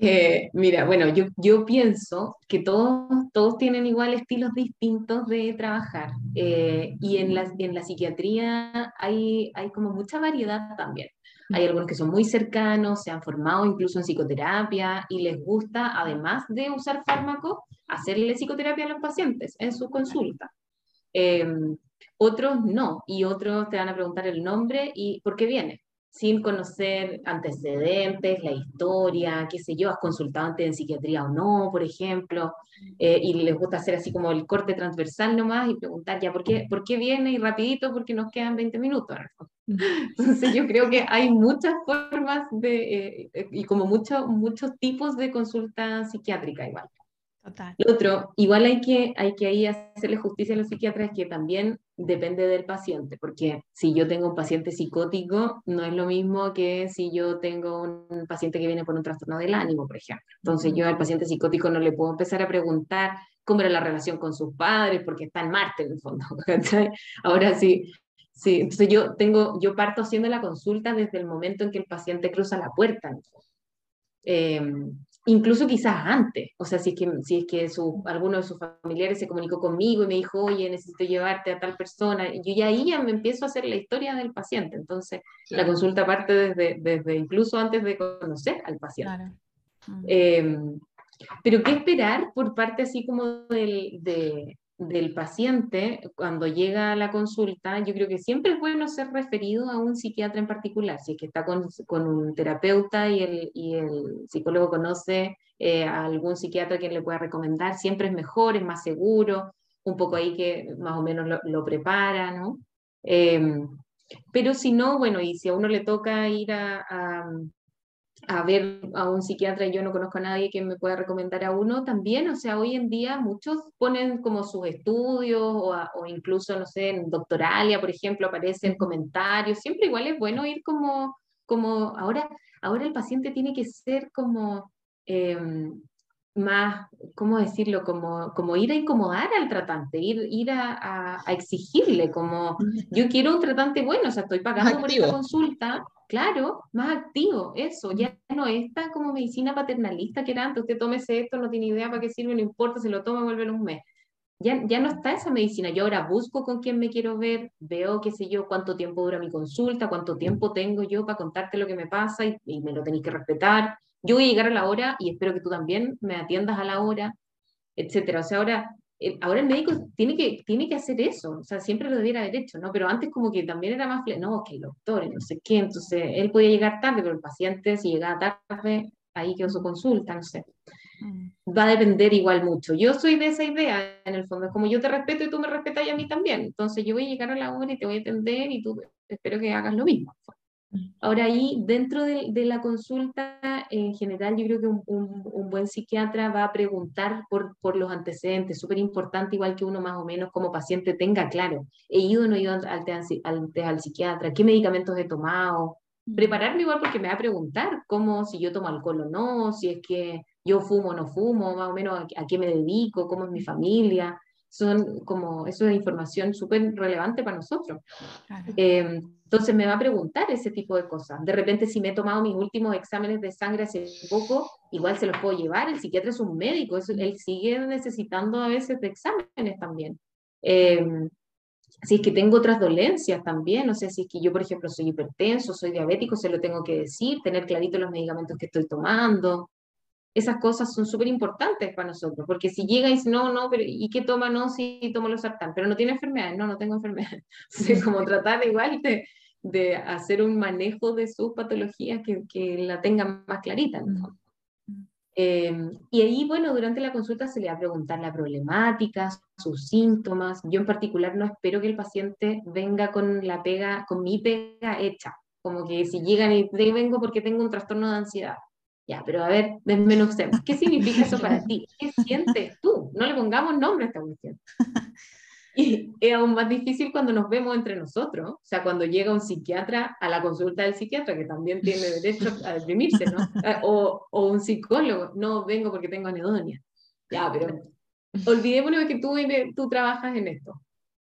Eh, mira, bueno, yo, pienso que todos, todos tienen igual estilos distintos de trabajar eh, y en la, en la psiquiatría hay, hay como mucha variedad también. Hay algunos que son muy cercanos, se han formado incluso en psicoterapia y les gusta, además de usar fármacos, hacerle psicoterapia a los pacientes en su consulta. Em, otros no, y otros te van a preguntar el nombre y por qué viene sin conocer antecedentes, la historia, qué sé yo, has consultado antes en psiquiatría o no, por ejemplo, eh, y les gusta hacer así como el corte transversal nomás y preguntar ya por qué, por qué viene y rapidito porque nos quedan 20 minutos. Entonces yo creo que hay muchas formas de, eh, y como muchos muchos tipos de consulta psiquiátrica igual. Lo otro, igual hay que, hay que ahí hacerle justicia a los psiquiatras que también depende del paciente, porque si yo tengo un paciente psicótico, no es lo mismo que si yo tengo un paciente que viene por un trastorno del ánimo, por ejemplo. Entonces yo al paciente psicótico no le puedo empezar a preguntar cómo era la relación con sus padres, porque está en Marte en el fondo. [LAUGHS] Ahora sí, sí, entonces yo tengo, yo parto haciendo la consulta desde el momento en que el paciente cruza la puerta. Eh, incluso quizás antes, o sea, si es que, si es que su, alguno de sus familiares se comunicó conmigo y me dijo, oye, necesito llevarte a tal persona, yo ya ahí ya me empiezo a hacer la historia del paciente, entonces la consulta parte desde, desde incluso antes de conocer al paciente. Mm. Em, pero ¿qué esperar por parte así como del, de, del paciente cuando llega a la consulta, yo creo que siempre es bueno ser referido a un psiquiatra en particular, si es que está con, con un terapeuta y el, y el psicólogo conoce eh, a algún psiquiatra que le pueda recomendar, siempre es mejor, es más seguro, un poco ahí que más o menos lo, prepara, ¿no? Em, pero si no, bueno, y si a uno le toca ir a ver a un psiquiatra y yo no conozco a nadie que me pueda recomendar a uno también, o sea, hoy en día muchos ponen como sus estudios o, o incluso, no sé, en Doctoralia, por ejemplo, aparecen comentarios, siempre igual es bueno ir como, como ahora, ahora el paciente tiene que ser como em, más, ¿cómo decirlo? Como, como ir a incomodar al tratante, ir, ir a, a, exigirle, como yo quiero un tratante bueno, o sea, estoy pagando por esta consulta, claro, más activo, eso, ya no está como medicina paternalista que era antes, usted tómese esto, no tiene idea para qué sirve, no importa, se lo toma, vuelve en un mes. Ya, ya no está esa medicina, yo ahora busco con quién me quiero ver, veo, qué sé yo, cuánto tiempo dura mi consulta, cuánto tiempo tengo yo para contarte lo que me pasa y, y me lo tenéis que respetar, yo voy a llegar a la hora y espero que tú también me atiendas a la hora, etcétera. O sea, ahora, eh, ahora el médico tiene que, tiene que hacer eso, o sea, siempre lo debiera haber hecho, ¿no? Pero antes como que también era más, no, que el doctor, no sé qué, entonces él podía llegar tarde, pero el paciente si llegaba tarde, ahí quedó su consulta, no sé. Mm. Va a depender igual mucho. Yo soy de esa idea, en el fondo, es como yo te respeto y tú me respetas y a mí también. Entonces yo voy a llegar a la hora y te voy a atender y tú espero que hagas lo mismo. Ahora ahí, dentro de, la consulta, en general, yo creo que un, buen psiquiatra va a preguntar por, por los antecedentes, súper importante, igual que uno más o menos como paciente tenga claro, he ido o no he ido al, al, psiquiatra, qué medicamentos he tomado, prepararme igual porque me va a preguntar cómo, si yo tomo alcohol o no, si es que yo fumo o no fumo, más o menos a, qué me dedico, cómo es mi familia, son como, eso es información súper relevante para nosotros. Eh, entonces me va a preguntar ese tipo de cosas. De repente, si me he tomado mis últimos exámenes de sangre hace poco, igual se los puedo llevar. El psiquiatra es un médico, él sigue necesitando a veces de exámenes también. Eh, si es que tengo otras dolencias también, o sea, si es que yo, por ejemplo, soy hipertenso, soy diabético, se lo tengo que decir, tener clarito los medicamentos que estoy tomando. Esas cosas son súper importantes para nosotros, porque si llega y dice, no, no, pero ¿y qué toma? No, sí, tomo los sartán, pero no tiene enfermedades, no, no tengo enfermedades. [LAUGHS] O como tratar igual de, de hacer un manejo de sus patologías que, que la tengan más clarita. ¿no? Em, y ahí, bueno, durante la consulta se le va a preguntar la problemática, sus síntomas. Yo en particular no espero que el paciente venga con la pega, con mi pega hecha. Como que si llegan y vengo porque tengo un trastorno de ansiedad. Ya, pero a ver, desmenucemos. ¿Qué significa eso [LAUGHS] para ti? ¿Qué sientes tú? No le pongamos nombre a esta cuestión. Y es aún más difícil cuando nos vemos entre nosotros, o sea, cuando llega un psiquiatra a la consulta del psiquiatra, que también tiene [LAUGHS] derecho a deprimirse, ¿no? Eh, o, o un psicólogo, no vengo porque tengo anedonia. Ya, pero olvidémonos que tú, tú trabajas en esto.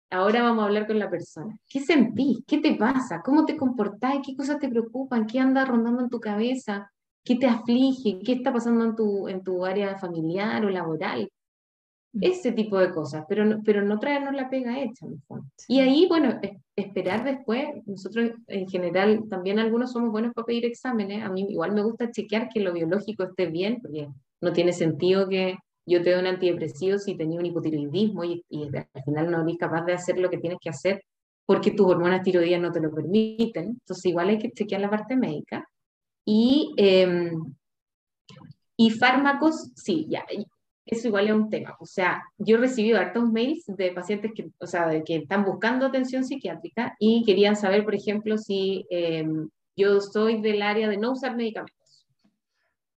Ahora vamos a hablar con la persona. ¿Qué sentís? ¿Qué te pasa? ¿Cómo te comportás? ¿Qué cosas te preocupan? ¿Qué anda rondando en tu cabeza? ¿Qué te aflige? ¿Qué está pasando en tu, en tu área familiar o laboral? ese tipo de cosas, pero no, pero no traernos la pega hecha. Y ahí, bueno, esperar después, nosotros en general también algunos somos buenos para pedir exámenes, a mí igual me gusta chequear que lo biológico esté bien, porque no tiene sentido que yo te dé un antidepresivo si tenía un hipotiroidismo y, al final no eres capaz de hacer lo que tienes que hacer porque tus hormonas tiroideas no te lo permiten. Entonces igual hay que chequear la parte médica. Y, em, y fármacos, sí, ya, eso igual es un tema. O sea, yo he recibido hartos mails de pacientes que, o sea, de que están buscando atención psiquiátrica y querían saber, por ejemplo, si em, yo soy del área de no usar medicamentos.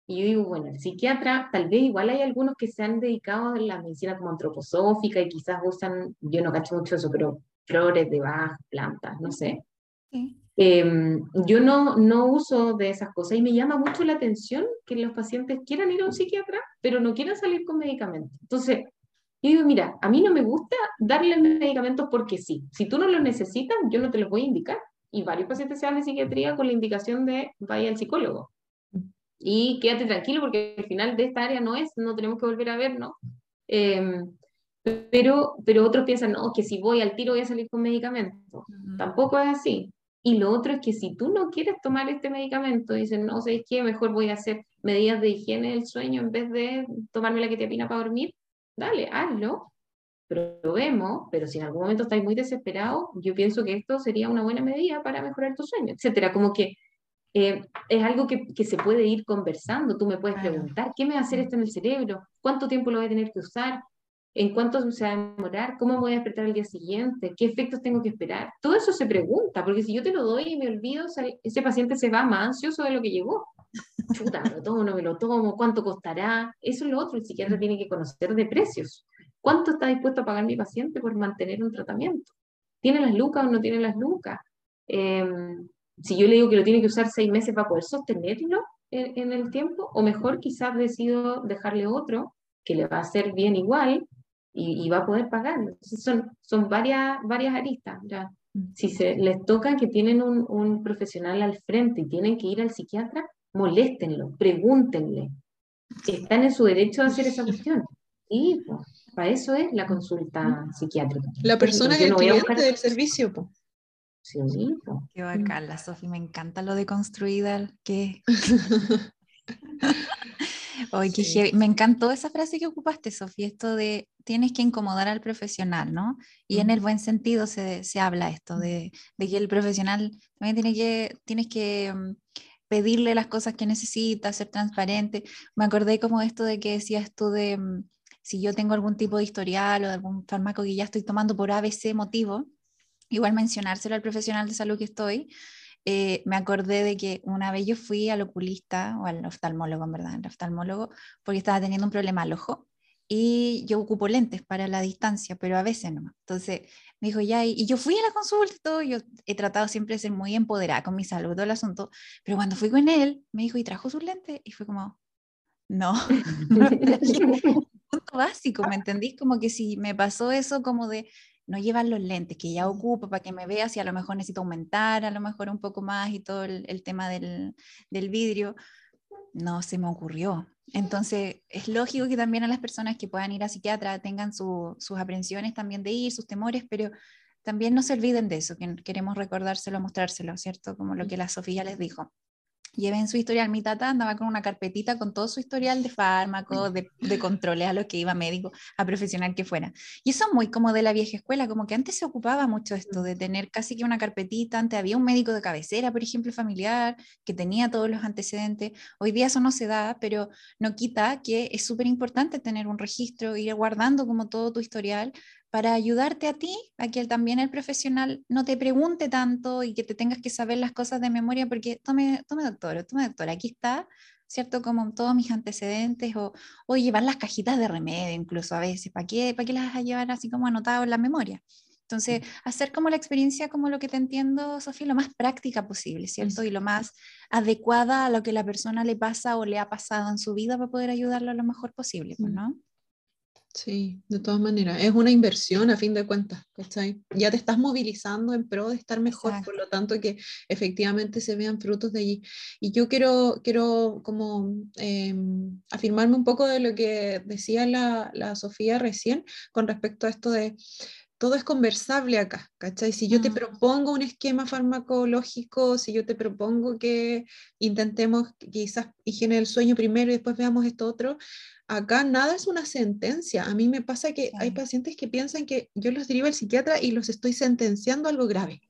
Y yo digo, bueno, el psiquiatra, tal vez igual hay algunos que se han dedicado a la medicina como antroposófica y quizás usan, yo no cacho mucho eso, pero flores de bajas, plantas, no sé. Sí. Em, yo no, no uso de esas cosas y me llama mucho la atención que los pacientes quieran ir a un psiquiatra, pero no quieran salir con medicamentos. Entonces, yo digo, mira, a mí no me gusta darle medicamentos porque sí. Si tú no los necesitas, yo no te los voy a indicar. Y varios pacientes se van de psiquiatría con la indicación de vaya al psicólogo. Y quédate tranquilo porque al final de esta área no es, no tenemos que volver a ver, ¿no? Em, pero, pero otros piensan, no, que si voy al tiro voy a salir con medicamentos. Tampoco es así. Y lo otro es que si tú no quieres tomar este medicamento, dicen, no sé qué, mejor voy a hacer medidas de higiene del sueño en vez de tomarme la ketiapina para dormir, dale, hazlo, probemos, pero si en algún momento estáis muy desesperados, yo pienso que esto sería una buena medida para mejorar tu sueño, etcétera. Como que eh, es algo que, que, se puede ir conversando. Tú me puedes preguntar, ¿qué me va a hacer esto en el cerebro? ¿Cuánto tiempo lo voy a tener que usar? En cuánto se va a demorar, cómo voy a despertar el día siguiente, qué efectos tengo que esperar. Todo eso se pregunta, porque si yo te lo doy y me olvido, ese paciente se va más ansioso de lo que llegó. Chuta, me lo tomo, no me lo tomo, cuánto costará. Eso es lo otro, el psiquiatra tiene que conocer de precios. ¿Cuánto está dispuesto a pagar mi paciente por mantener un tratamiento? ¿Tiene las lucas o no tiene las lucas? Em, si yo le digo que lo tiene que usar seis meses para poder sostenerlo en, en el tiempo, o mejor quizás decido dejarle otro que le va a hacer bien igual, y, va a poder pagar. son, son varias, varias aristas. ¿ya? Mm. Si se les toca que tienen un, un, profesional al frente y tienen que ir al psiquiatra, moléstenlo, pregúntenle. Están en su derecho a hacer esa cuestión. Y pues, para eso es la consulta mm. psiquiátrica. La persona que no cliente del servicio. pues. Sí, Qué bacán, la Sofi, me encanta lo de construida, que [LAUGHS] [LAUGHS] Oye, me encantó esa frase que ocupaste, Sofía, esto de tienes que incomodar al profesional, ¿no? Y en el buen sentido se, se habla esto, de, de, que el profesional también tiene que, tienes que mm, pedirle las cosas que necesita, ser transparente. Me acordé como esto de que decías tú de mm, si yo tengo algún tipo de historial o de algún fármaco que ya estoy tomando por ABC motivo, igual mencionárselo al profesional de salud que estoy, eh, me acordé de que una vez yo fui al oculista o al oftalmólogo, en verdad, al oftalmólogo, porque estaba teniendo un problema al ojo y yo ocupo lentes para la distancia, pero a veces no. Entonces me dijo, ya, y, yo fui a la consulta y todo, yo he tratado siempre de ser muy empoderada con mi salud, todo el asunto, pero cuando fui con él, me dijo, ¿y trajo sus lentes? Y fue como, no. [LAUGHS] [LAUGHS] básico, ¿me entendís? Como que si me pasó eso como de no llevar los lentes que ya ocupo para que me vea si a lo mejor necesito aumentar a lo mejor un poco más y todo el, tema del, del, vidrio, no se me ocurrió. Entonces, es lógico que también a las personas que puedan ir a psiquiatra tengan sus aprensiones también de ir, sus temores, pero también no se olviden de eso, que queremos recordárselo, mostrárselo, ¿cierto? Como lo que la Sofía les dijo lleven su historial. Mi tata andaba con una carpetita con todo su historial de fármacos, de, de, controles a los que iba médico, a profesional que fuera. Y eso muy como de la vieja escuela, como que antes se ocupaba mucho esto de tener casi que una carpetita. Antes había un médico de cabecera, por ejemplo, familiar, que tenía todos los antecedentes. Hoy día eso no se da, pero no quita que es súper importante tener un registro, ir guardando como todo tu historial para ayudarte a ti, a que también el profesional no te pregunte tanto y que te tengas que saber las cosas de memoria, porque tome, tome doctor, tome doctor, aquí está, ¿cierto? Como todos mis antecedentes, o, o llevar las cajitas de remedio incluso a veces, ¿para qué, ¿para qué las vas a llevar así como anotado en la memoria? Entonces, hacer como la experiencia, como lo que te entiendo, Sofía, lo más práctica posible, ¿cierto? Y lo más adecuada a lo que la persona le pasa o le ha pasado en su vida para poder ayudarlo lo mejor posible, pues, ¿no? Sí, de todas maneras, es una inversión a fin de cuentas, ¿cachai? Ya te estás movilizando en pro de estar mejor, por lo tanto que efectivamente se vean frutos de allí. Y yo quiero, quiero como em, afirmarme un poco de lo que decía la, la Sofía recién con respecto a esto de todo es conversable acá, ¿cachai? Si yo te mm. propongo un esquema farmacológico, si yo te propongo que intentemos quizás higiene del sueño primero y después veamos esto otro, acá nada es una sentencia. A mí me pasa que hay pacientes que piensan que yo los derivo al psiquiatra y los estoy sentenciando algo grave.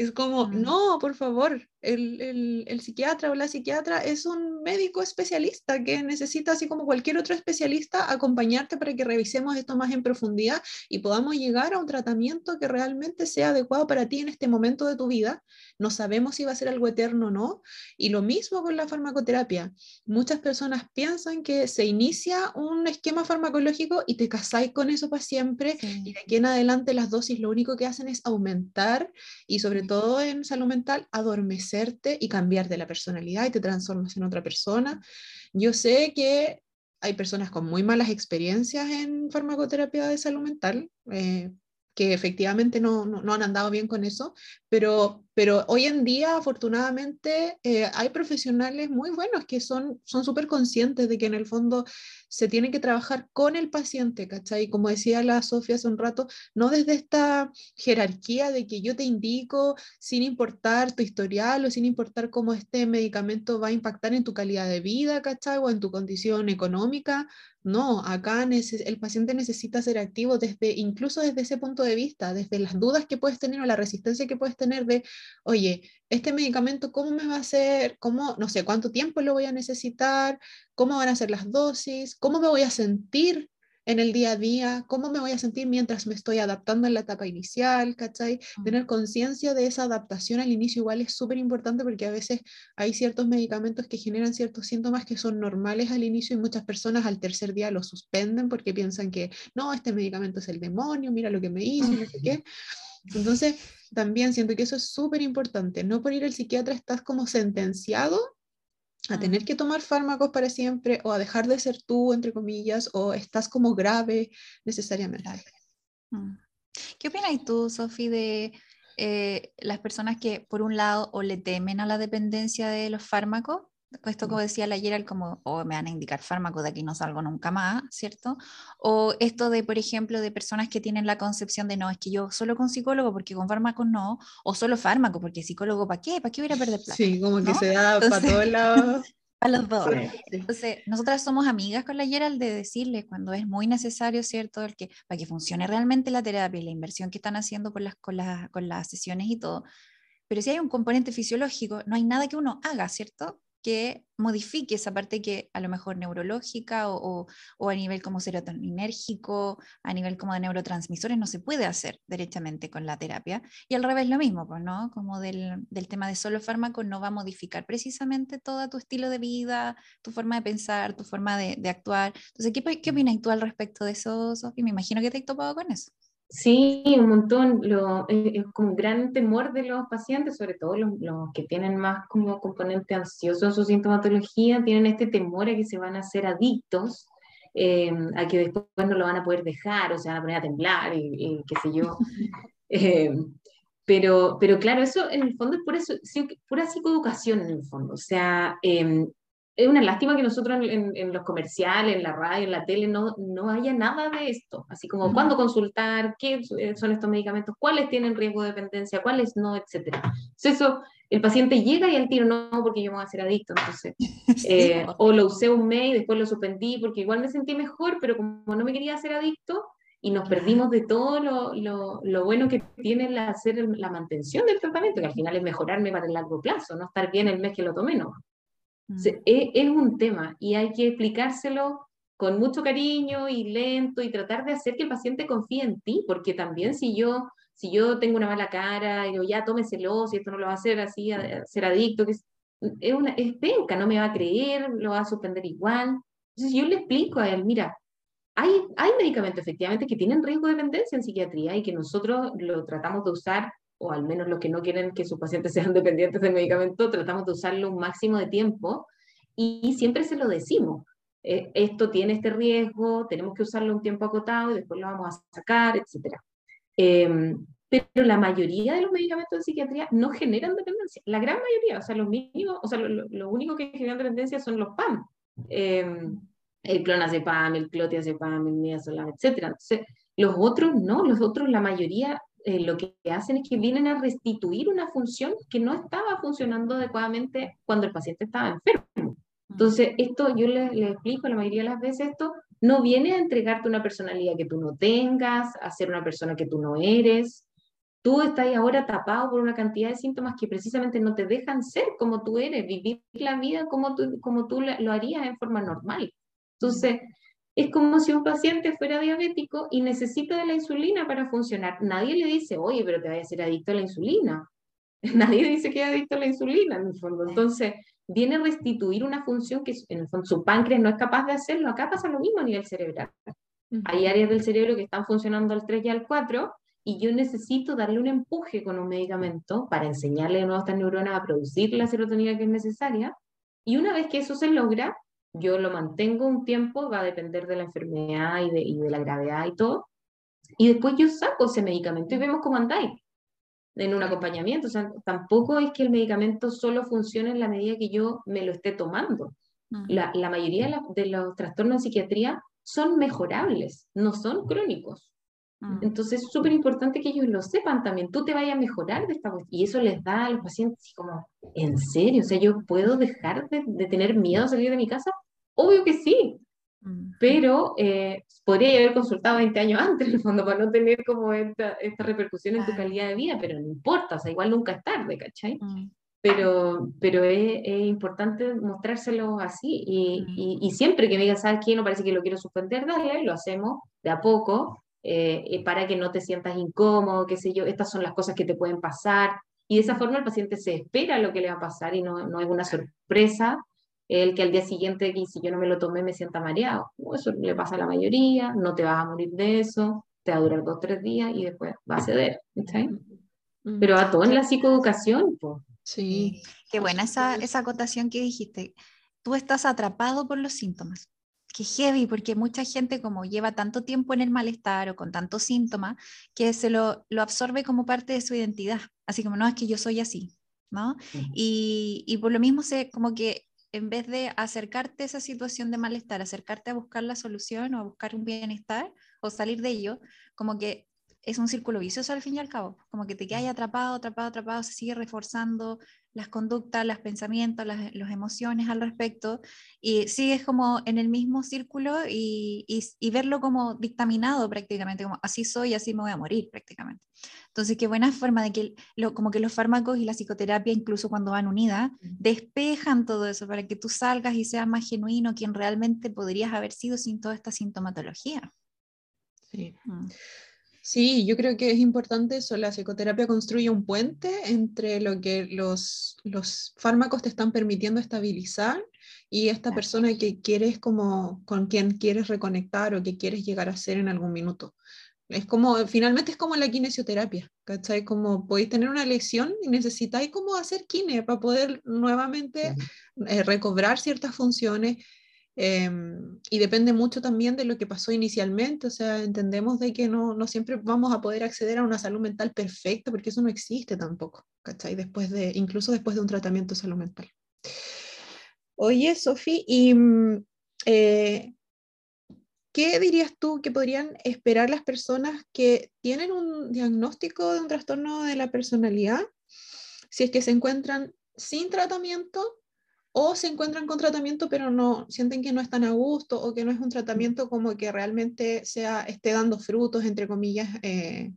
Es como, mm. no, por favor, el, el, psiquiatra o la psiquiatra es un médico especialista que necesita, así como cualquier otro especialista, acompañarte para que revisemos esto más en profundidad y podamos llegar a un tratamiento que realmente sea adecuado para ti en este momento de tu vida. No sabemos si va a ser algo eterno o no. Y lo mismo con la farmacoterapia. Muchas personas piensan que se inicia un esquema farmacológico y te casáis con eso para siempre y de aquí en adelante las dosis lo único que hacen es aumentar y sobre todo en salud mental, adormecer y cambiar de la personalidad y te transformas en otra persona. Yo sé que hay personas con muy malas experiencias en farmacoterapia de salud mental, eh, que efectivamente no, no, han andado bien con eso, pero, pero hoy en día afortunadamente eh, hay profesionales muy buenos que son súper conscientes de que en el fondo se tiene que trabajar con el paciente, ¿cachai? Como decía la Sofía hace un rato, no desde esta jerarquía de que yo te indico sin importar tu historial o sin importar cómo este medicamento va a impactar en tu calidad de vida, ¿cachai? O en tu condición económica. No, acá el paciente necesita ser activo desde, incluso desde ese punto de vista, desde las dudas que puedes tener o la resistencia que puedes tener de, oye, este medicamento, ¿cómo me va a hacer? ¿Cómo, no sé, cuánto tiempo lo voy a necesitar? ¿Cómo van a ser las dosis? ¿Cómo me voy a sentir en el día a día? ¿Cómo me voy a sentir mientras me estoy adaptando en la etapa inicial? ¿Cachai? Tener conciencia de esa adaptación al inicio igual es súper importante porque a veces hay ciertos medicamentos que generan ciertos síntomas que son normales al inicio y muchas personas al tercer día lo suspenden porque piensan que no, este medicamento es el demonio, mira lo que me hizo, no sé [LAUGHS] qué. Entonces, también siento que eso es súper importante. No por ir al psiquiatra estás como sentenciado a tener que tomar fármacos para siempre o a dejar de ser tú, entre comillas, o estás como grave necesariamente. Mm. ¿Qué opinas tú, Sofi, de eh, las personas que, por un lado, o le temen a la dependencia de los fármacos esto como decía la ayer, como, o me van a indicar fármacos, de aquí no salgo nunca más, ¿cierto? O esto de, por ejemplo, de personas que tienen la concepción de, no, es que yo solo con psicólogo, porque con fármacos no, o solo fármaco, porque psicólogo, ¿para qué? ¿Para qué voy a perder plata? Sí, como que se da para todos lados. [LAUGHS] Para los dos. Entonces, nosotras somos amigas con la Gerald de decirle cuando es muy necesario, ¿cierto? El que, para que funcione realmente la terapia y la inversión que están haciendo con las, con, las, con las sesiones y todo. Pero si hay un componente fisiológico, no hay nada que uno haga, ¿cierto? Que modifique esa parte que a lo mejor neurológica o, o, a nivel como serotoninérgico, a nivel como de neurotransmisores, no se puede hacer directamente con la terapia. Y al revés lo mismo, pues, ¿no? Como del, del tema de solo fármaco no va a modificar precisamente todo tu estilo de vida, tu forma de pensar, tu forma de, de actuar. Entonces, ¿qué, ¿qué opinas tú al respecto de eso, Sofía? Me imagino que te he topado con eso. Sí, un montón. Lo, eh, es como un gran temor de los pacientes, sobre todo los, que tienen más como componente ansioso en su sintomatología, tienen este temor a que se van a hacer adictos eh, a que después no lo van a poder dejar o se van a poner a temblar y, qué sé yo. [LAUGHS] Eh, pero, pero claro, eso en el fondo es pura, pura psicoeducación en el fondo. O sea, em, es una lástima que nosotros en, los comerciales, en la radio, en la tele, no, no haya nada de esto. Así como cuándo consultar, qué son estos medicamentos, cuáles tienen riesgo de dependencia, cuáles no, etcétera. Entonces eso, el paciente llega y al tiro, no, porque yo me voy a hacer adicto, entonces. [LAUGHS] Eh, o lo usé un mes y después lo suspendí porque igual me sentí mejor, pero como no me quería hacer adicto, y nos perdimos de todo lo, lo, lo bueno que tiene el hacer la mantención del tratamiento, que al final es mejorarme para el largo plazo, no estar bien el mes que lo tomé, no. Mm. es, un tema y hay que explicárselo con mucho cariño y lento y tratar de hacer que el paciente confíe en ti, porque también si yo, si yo tengo una mala cara y digo, ya tómeselo, si esto no lo va a hacer así, a, ser adicto, que es, es, una, es penca, no me va a creer, lo va a suspender igual. Entonces yo le explico a él, mira, hay, hay medicamentos efectivamente que tienen riesgo de dependencia en psiquiatría y que nosotros lo tratamos de usar o al menos los que no quieren que sus pacientes [LAUGHS] sean dependientes del medicamento, tratamos de usarlo un máximo de tiempo y siempre se lo decimos. Eh, esto tiene este riesgo, tenemos que usarlo un tiempo acotado y después lo vamos a sacar, etc. Em, pero la mayoría de los medicamentos de psiquiatría no generan dependencia. La gran mayoría, o sea, los mínimos, o sea, lo, lo único que generan dependencia son los PAM. Eh, el clonazepam, el clotiazepam, el midazolam, etc. Entonces, los otros no, los otros, la mayoría eh, lo que hacen es que vienen a restituir una función que no estaba funcionando adecuadamente cuando el paciente estaba enfermo. Entonces, esto yo le, le, explico la mayoría de las veces, esto no viene a entregarte una personalidad que tú no tengas, a ser una persona que tú no eres. Tú estás ahora tapado por una cantidad de síntomas que precisamente no te dejan ser como tú eres, vivir la vida como tú, como tú lo harías en forma normal. Entonces, es como si un paciente fuera diabético y necesita de la insulina para funcionar. Nadie le dice, oye, pero te vayas a ser adicto a la insulina. [LAUGHS] Nadie dice que es adicto a la insulina, en el fondo. Entonces, viene a restituir una función que en el fondo su páncreas no es capaz de hacerlo. Acá pasa lo mismo a nivel cerebral. Hay áreas del cerebro que están funcionando al 3 y al 4 y yo necesito darle un empuje con un medicamento para enseñarle a nuevas neuronas a producir la serotonina que es necesaria. Y una vez que eso se logra, yo lo mantengo un tiempo, va a depender de la enfermedad y de, y de la gravedad y todo, y después yo saco ese medicamento y vemos cómo andáis en un acompañamiento. O sea, tampoco es que el medicamento solo funcione en la medida que yo me lo esté tomando. La, la, mayoría de, los trastornos en psiquiatría son mejorables, no son crónicos. Entonces es súper importante que ellos lo sepan también. Tú te vayas a mejorar de esta cuestión. Y eso les da a los pacientes como, ¿en serio? O sea, ¿yo puedo dejar de, de tener miedo a salir de mi casa? Obvio que sí. Pero eh, podría haber consultado 20 años antes, en el fondo, para no tener como esta, esta repercusión en tu calidad de vida, pero no importa, o sea, igual nunca es tarde, ¿cachai? Mm. Pero, pero es, es, importante mostrárselo así y, y, y, siempre que me digas, ¿sabes qué? No parece que lo quiero suspender, dale, lo hacemos de a poco, eh, para que no te sientas incómodo, qué sé yo, estas son las cosas que te pueden pasar. Y de esa forma el paciente se espera lo que le va a pasar y no, no es una sorpresa el que al día siguiente, si yo no me lo tomé, me sienta mareado. Eso le pasa a la mayoría, no te vas a morir de eso, te va a durar dos o tres días y después va a ceder. Pero a todo en la psicoeducación. Pues. Sí. Qué buena esa, esa acotación que dijiste. Tú estás atrapado por los síntomas que heavy, porque mucha gente como lleva tanto tiempo en el malestar o con tantos síntomas, que se lo, lo absorbe como parte de su identidad, así como, no, es que yo soy así, ¿no? y, y, por lo mismo se, como que en vez de acercarte a esa situación de malestar, acercarte a buscar la solución o a buscar un bienestar o salir de ello, como que es un círculo vicioso al fin y al cabo, como que te quedas atrapado, atrapado, atrapado, se sigue reforzando las conductas, los pensamientos, las, emociones al respecto, y sigues como en el mismo círculo y, y, verlo como dictaminado prácticamente, como así soy, así me voy a morir prácticamente. Entonces, qué buena forma de que, lo, como que los fármacos y la psicoterapia, incluso cuando van unidas, despejan todo eso para que tú salgas y seas más genuino quien realmente podrías haber sido sin toda esta sintomatología. Sí. Mm. Sí, yo creo que es importante eso, la psicoterapia construye un puente entre lo que los, los fármacos te están permitiendo estabilizar y esta persona que quieres como con quien quieres reconectar o que quieres llegar a ser en algún minuto. Es como, finalmente es como la kinesioterapia, ¿cachai? Como podéis tener una lesión y necesitáis como hacer kine para poder nuevamente eh, recobrar ciertas funciones Em, y depende mucho también de lo que pasó inicialmente, o sea, entendemos de que no, no, siempre vamos a poder acceder a una salud mental perfecta, porque eso no existe tampoco, ¿cachai? Después de, incluso después de un tratamiento de salud mental. Oye, Sofi, ¿y mm, eh, qué dirías tú que podrían esperar las personas que tienen un diagnóstico de un trastorno de la personalidad si es que se encuentran sin tratamiento o se encuentran con tratamiento pero no sienten que no están a gusto o que no es un tratamiento como que realmente sea, esté dando frutos, entre comillas, eh,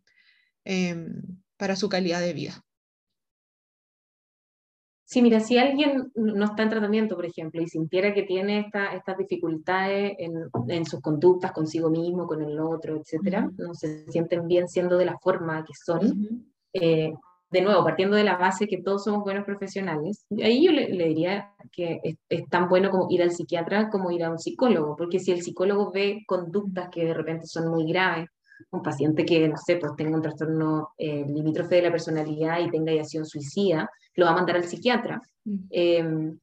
em, para su calidad de vida. Sí, mira, si alguien no está en tratamiento, por ejemplo, y sintiera que tiene esta, estas dificultades en, en, sus conductas consigo mismo, con el otro, etcétera, no se sienten bien siendo de la forma que son, de nuevo, partiendo de la base que todos somos buenos profesionales, ahí yo le, diría que es, tan bueno como ir al psiquiatra como ir a un psicólogo, porque si el psicólogo ve conductas que de repente son muy graves, un paciente que, no sé, pues tenga un trastorno eh, limítrofe de la personalidad y tenga ideación suicida, lo va a mandar al psiquiatra. Mm. Em,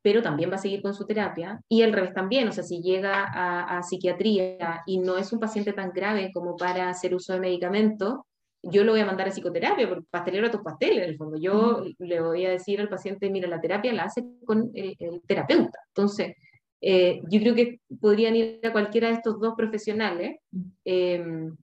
pero también va a seguir con su terapia, y al revés también, o sea, si llega a, a psiquiatría y no es un paciente tan grave como para hacer uso de medicamentos, yo lo voy a mandar a psicoterapia, porque pastelero a tus pasteles, en el fondo. Yo le voy a decir al paciente, mira, la terapia la hace con el, terapeuta. Entonces, eh, yo creo que podrían ir a cualquiera de estos dos profesionales. Em,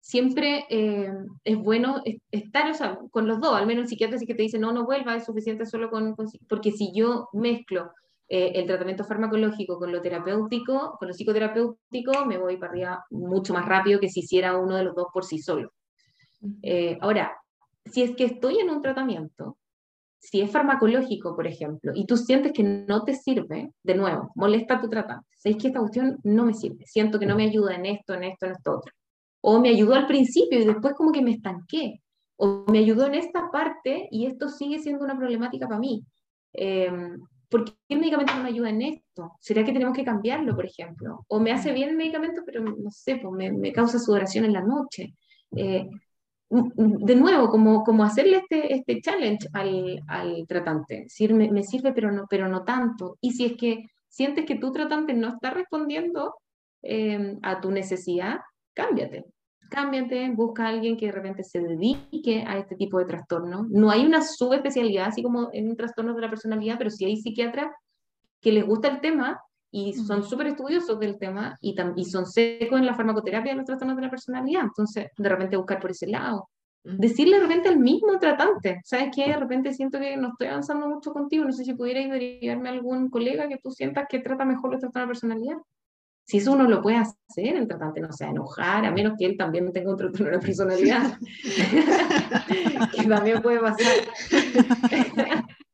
siempre eh, es bueno estar o sea, con los dos, al menos el psiquiatra sí que te dice, no, no vuelva, es suficiente solo con, porque si yo mezclo eh, el tratamiento farmacológico con lo terapéutico, con lo psicoterapéutico, me voy para arriba mucho más rápido que si hiciera uno de los dos por sí solo. Eh, ahora, si es que estoy en un tratamiento, si es farmacológico, por ejemplo, y tú sientes que no te sirve, de nuevo, molesta a tu tratante. Sabes que esta cuestión no me sirve, siento que no me ayuda en esto, en esto, en esto otro. O me ayudó al principio y después como que me estanqué. O me ayudó en esta parte y esto sigue siendo una problemática para mí. Eh, ¿Por qué el medicamento no me ayuda en esto? ¿Será que tenemos que cambiarlo, por ejemplo? O me hace bien el medicamento, pero no sé, pues me, me causa sudoración en la noche. Eh, de nuevo, como, como hacerle este, este challenge al, al tratante, si me, sirve pero no, pero no tanto. Y si es que sientes que tu tratante no está respondiendo em, a tu necesidad, cámbiate. Cámbiate, busca a alguien que de repente se dedique a este tipo de trastorno. No hay una subespecialidad, así como en un trastorno de la personalidad, pero sí hay psiquiatras que les gusta el tema y son súper estudiosos del tema y, y son secos en la farmacoterapia de los trastornos de la personalidad. Entonces, de repente buscar por ese lado. Decirle de repente al mismo tratante, ¿sabes qué? De repente siento que no estoy avanzando mucho contigo, no sé si pudierais derivarme a algún colega que tú sientas que trata mejor los trastornos de la personalidad. Si eso uno lo puede hacer, el tratante no se va a enojar, a menos que él también tenga un trastorno de la personalidad, [LAUGHS] [LAUGHS] que también puede pasar. [LAUGHS]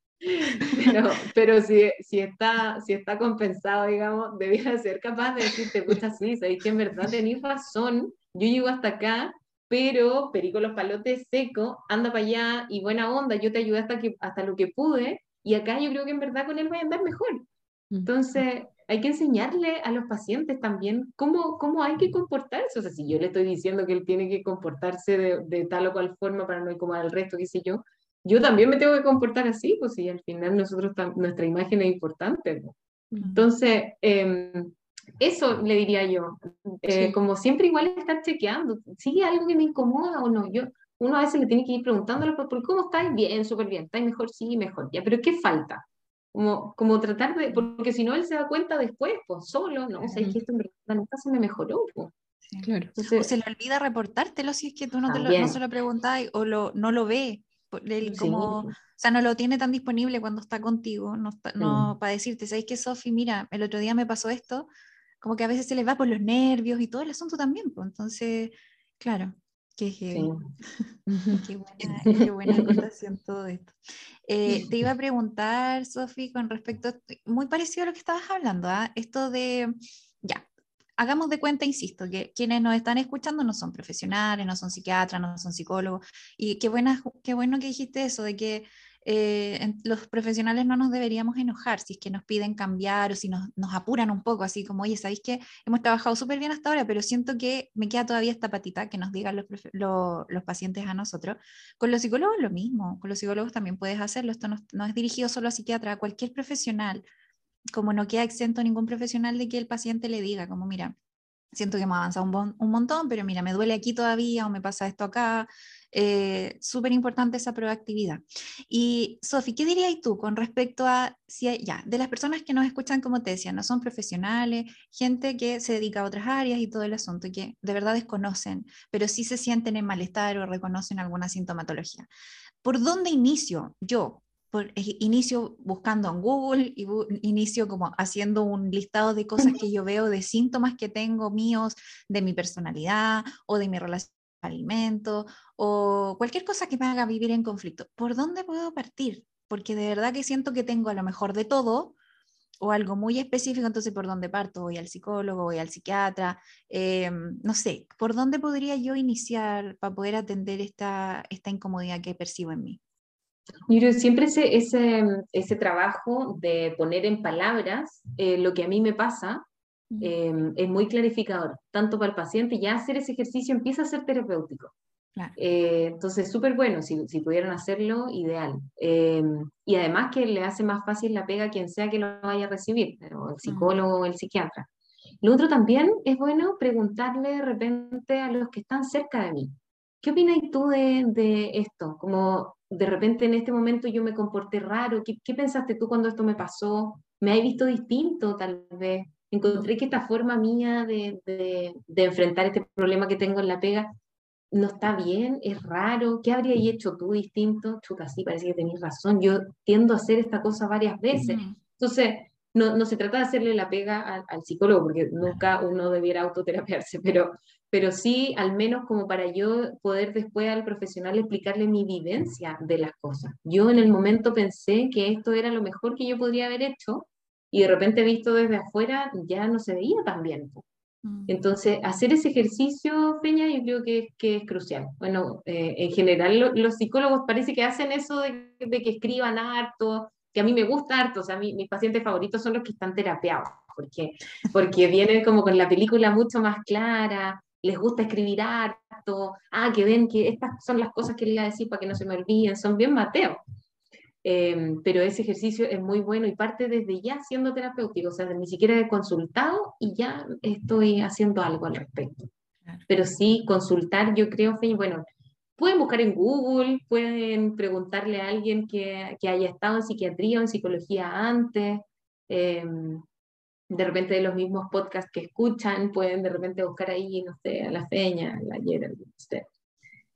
Pero, pero si, si, está, si está compensado, digamos, debiera ser capaz de decirte, pucha, sí, sabéis que en verdad tenéis razón, yo llego hasta acá, pero perico los palotes seco, anda para allá y buena onda, yo te ayudé hasta, que, hasta lo que pude, y acá yo creo que en verdad con él voy a andar mejor. Entonces, hay que enseñarle a los pacientes también cómo, cómo hay que comportarse. O sea, si yo le estoy diciendo que él tiene que comportarse de, de tal o cual forma para no incomodar al resto, qué sé yo, yo también me tengo que comportar así, pues si al final nosotros, nuestra imagen es importante. Entonces, em, eso le diría yo, eh, como siempre igual estar chequeando, ¿sigue algo que me incomoda o no? Yo, uno a veces le tiene que ir preguntándole, ¿por cómo estáis? Bien, súper bien, ¿estáis mejor? Sí, mejor, ya, pero ¿qué falta? Como, como tratar de, porque si no él se da cuenta después, pues solo, no, o sea, es que esto en verdad nunca se me mejoró. Pues. Claro. o se le olvida reportártelo si es que tú no, te lo, no se lo preguntas o lo, no lo ve como, o sea, no lo tiene tan disponible cuando está contigo, no, no para decirte, ¿sabes qué, Sofi? Mira, el otro día me pasó esto, como que a veces se les va por los nervios y todo el asunto también, pues, entonces, claro, [LAUGHS] qué, qué, [LAUGHS] buena, qué buena acotación todo esto. Eh, te iba a preguntar, Sofi, con respecto, muy parecido a lo que estabas hablando, ¿ah? esto de, hagamos de cuenta, insisto, que quienes nos están escuchando no son profesionales, no son psiquiatras, no son psicólogos, y qué, buena, qué bueno que dijiste eso, de que eh, los profesionales no nos deberíamos enojar si es que nos piden cambiar o si nos, nos apuran un poco, así como, oye, ¿sabéis que hemos trabajado súper bien hasta ahora, pero siento que me queda todavía esta patita que nos digan los, los pacientes a nosotros? Con los psicólogos lo mismo, con los psicólogos también puedes hacerlo, esto no, no es dirigido solo a psiquiatra, a cualquier profesional como no queda exento ningún profesional de que el paciente le diga, como mira, siento que hemos avanzado un, un montón, pero mira, me duele aquí todavía o me pasa esto acá. Eh, Súper importante esa proactividad. Y Sofi, ¿qué dirías tú con respecto a, si ya, de las personas que nos escuchan, como te decía, no son profesionales, gente que se dedica a otras áreas y todo el asunto, que de verdad desconocen, pero sí se sienten en malestar o reconocen alguna sintomatología? ¿Por dónde inicio yo por, inicio buscando en Google y inicio como haciendo un listado de cosas que yo veo, de síntomas que tengo míos, de mi personalidad o de mi relación con alimento o cualquier cosa que me haga vivir en conflicto. ¿Por dónde puedo partir? Porque de verdad que siento que tengo a lo mejor de todo o algo muy específico, entonces por dónde parto, voy al psicólogo, voy al psiquiatra, em, no sé, ¿por dónde podría yo iniciar para poder atender esta, esta incomodidad que percibo en mí? Miro, siempre ese, ese, ese, trabajo de poner en palabras eh, lo que a mí me pasa em, es muy clarificador, tanto para el paciente, ya hacer ese ejercicio empieza a ser terapéutico. Eh, entonces, súper bueno, si, si, pudieran hacerlo, ideal. Em, y además que le hace más fácil la pega a quien sea que lo vaya a recibir, el psicólogo o el psiquiatra. Lo otro también es bueno preguntarle de repente a los que están cerca de mí. ¿Qué opinas tú de, de esto? Como de repente en este momento yo me comporté raro, ¿qué, qué pensaste tú cuando esto me pasó? ¿Me has visto distinto tal vez? Encontré que esta forma mía de, de, de, enfrentar este problema que tengo en la pega no está bien, es raro, ¿qué habrías hecho tú distinto? Chuta, sí, parece que tenéis razón, yo tiendo a hacer esta cosa varias veces. Entonces, no, no, se trata de hacerle la pega al, al, psicólogo, porque nunca uno debiera autoterapiarse, [LAUGHS] pero, pero sí, al menos como para yo poder después al profesional explicarle mi vivencia de las cosas. Yo en el momento pensé que esto era lo mejor que yo podría haber hecho y de repente visto desde afuera ya no se veía tan bien. Mm. Entonces, hacer ese ejercicio, Peña, yo creo que, que es crucial. Bueno, eh, en general los psicólogos parece que hacen eso de, de, que escriban harto, que a mí me gusta harto, o sea, mi, mis pacientes favoritos son los que están terapiados, porque, porque vienen como con la película mucho más clara, les gusta escribir harto, ah, que ven que estas son las cosas que le iba a decir para que no se me olviden, son bien Mateo. Eh, pero ese ejercicio es muy bueno y parte desde ya siendo terapéutico, o sea, ni siquiera he consultado y ya estoy haciendo algo al respecto. Pero sí, consultar, yo creo, bueno, pueden buscar en Google, pueden preguntarle a alguien que, que haya estado en psiquiatría o en psicología antes. Eh, de repente de los mismos podcasts que escuchan, pueden de repente buscar ahí, no sé, a la feña, a la ayer, usted.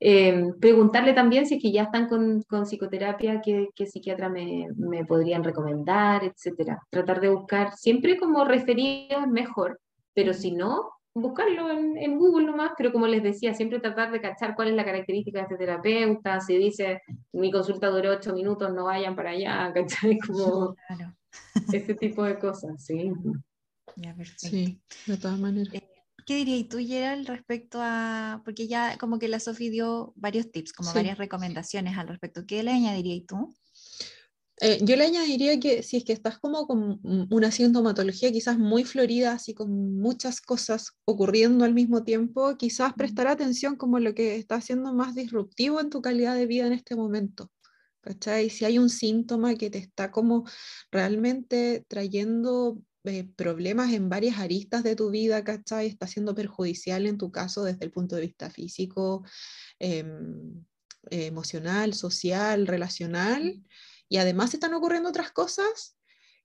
Eh, preguntarle también si es que ya están con, con psicoterapia, qué, qué psiquiatra me, me, podrían recomendar, etcétera. Tratar de buscar siempre como referidos mejor, pero si no, buscarlo en, en, Google nomás, pero como les decía, siempre tratar de cachar cuál es la característica de este terapeuta, si dice mi consulta duró ocho minutos, no vayan para allá, [LAUGHS] ¿cachai? Como claro. ese tipo de cosas, sí. Ya, perfecto. Sí, de todas maneras. Eh, ¿Qué dirías tú, Gerald, respecto a, porque ya como que la Sofi dio varios tips, como sí. varias recomendaciones al respecto, ¿qué le añadirías tú? Eh, yo le añadiría que si es que estás como con una sintomatología quizás muy florida, así con muchas cosas ocurriendo al mismo tiempo, quizás prestar atención como lo que está siendo más disruptivo en tu calidad de vida en este momento. ¿Cachai? Si hay un síntoma que te está como realmente trayendo eh, problemas en varias aristas de tu vida, ¿cachai? Está siendo perjudicial en tu caso desde el punto de vista físico, eh, emocional, social, relacional, y además están ocurriendo otras cosas.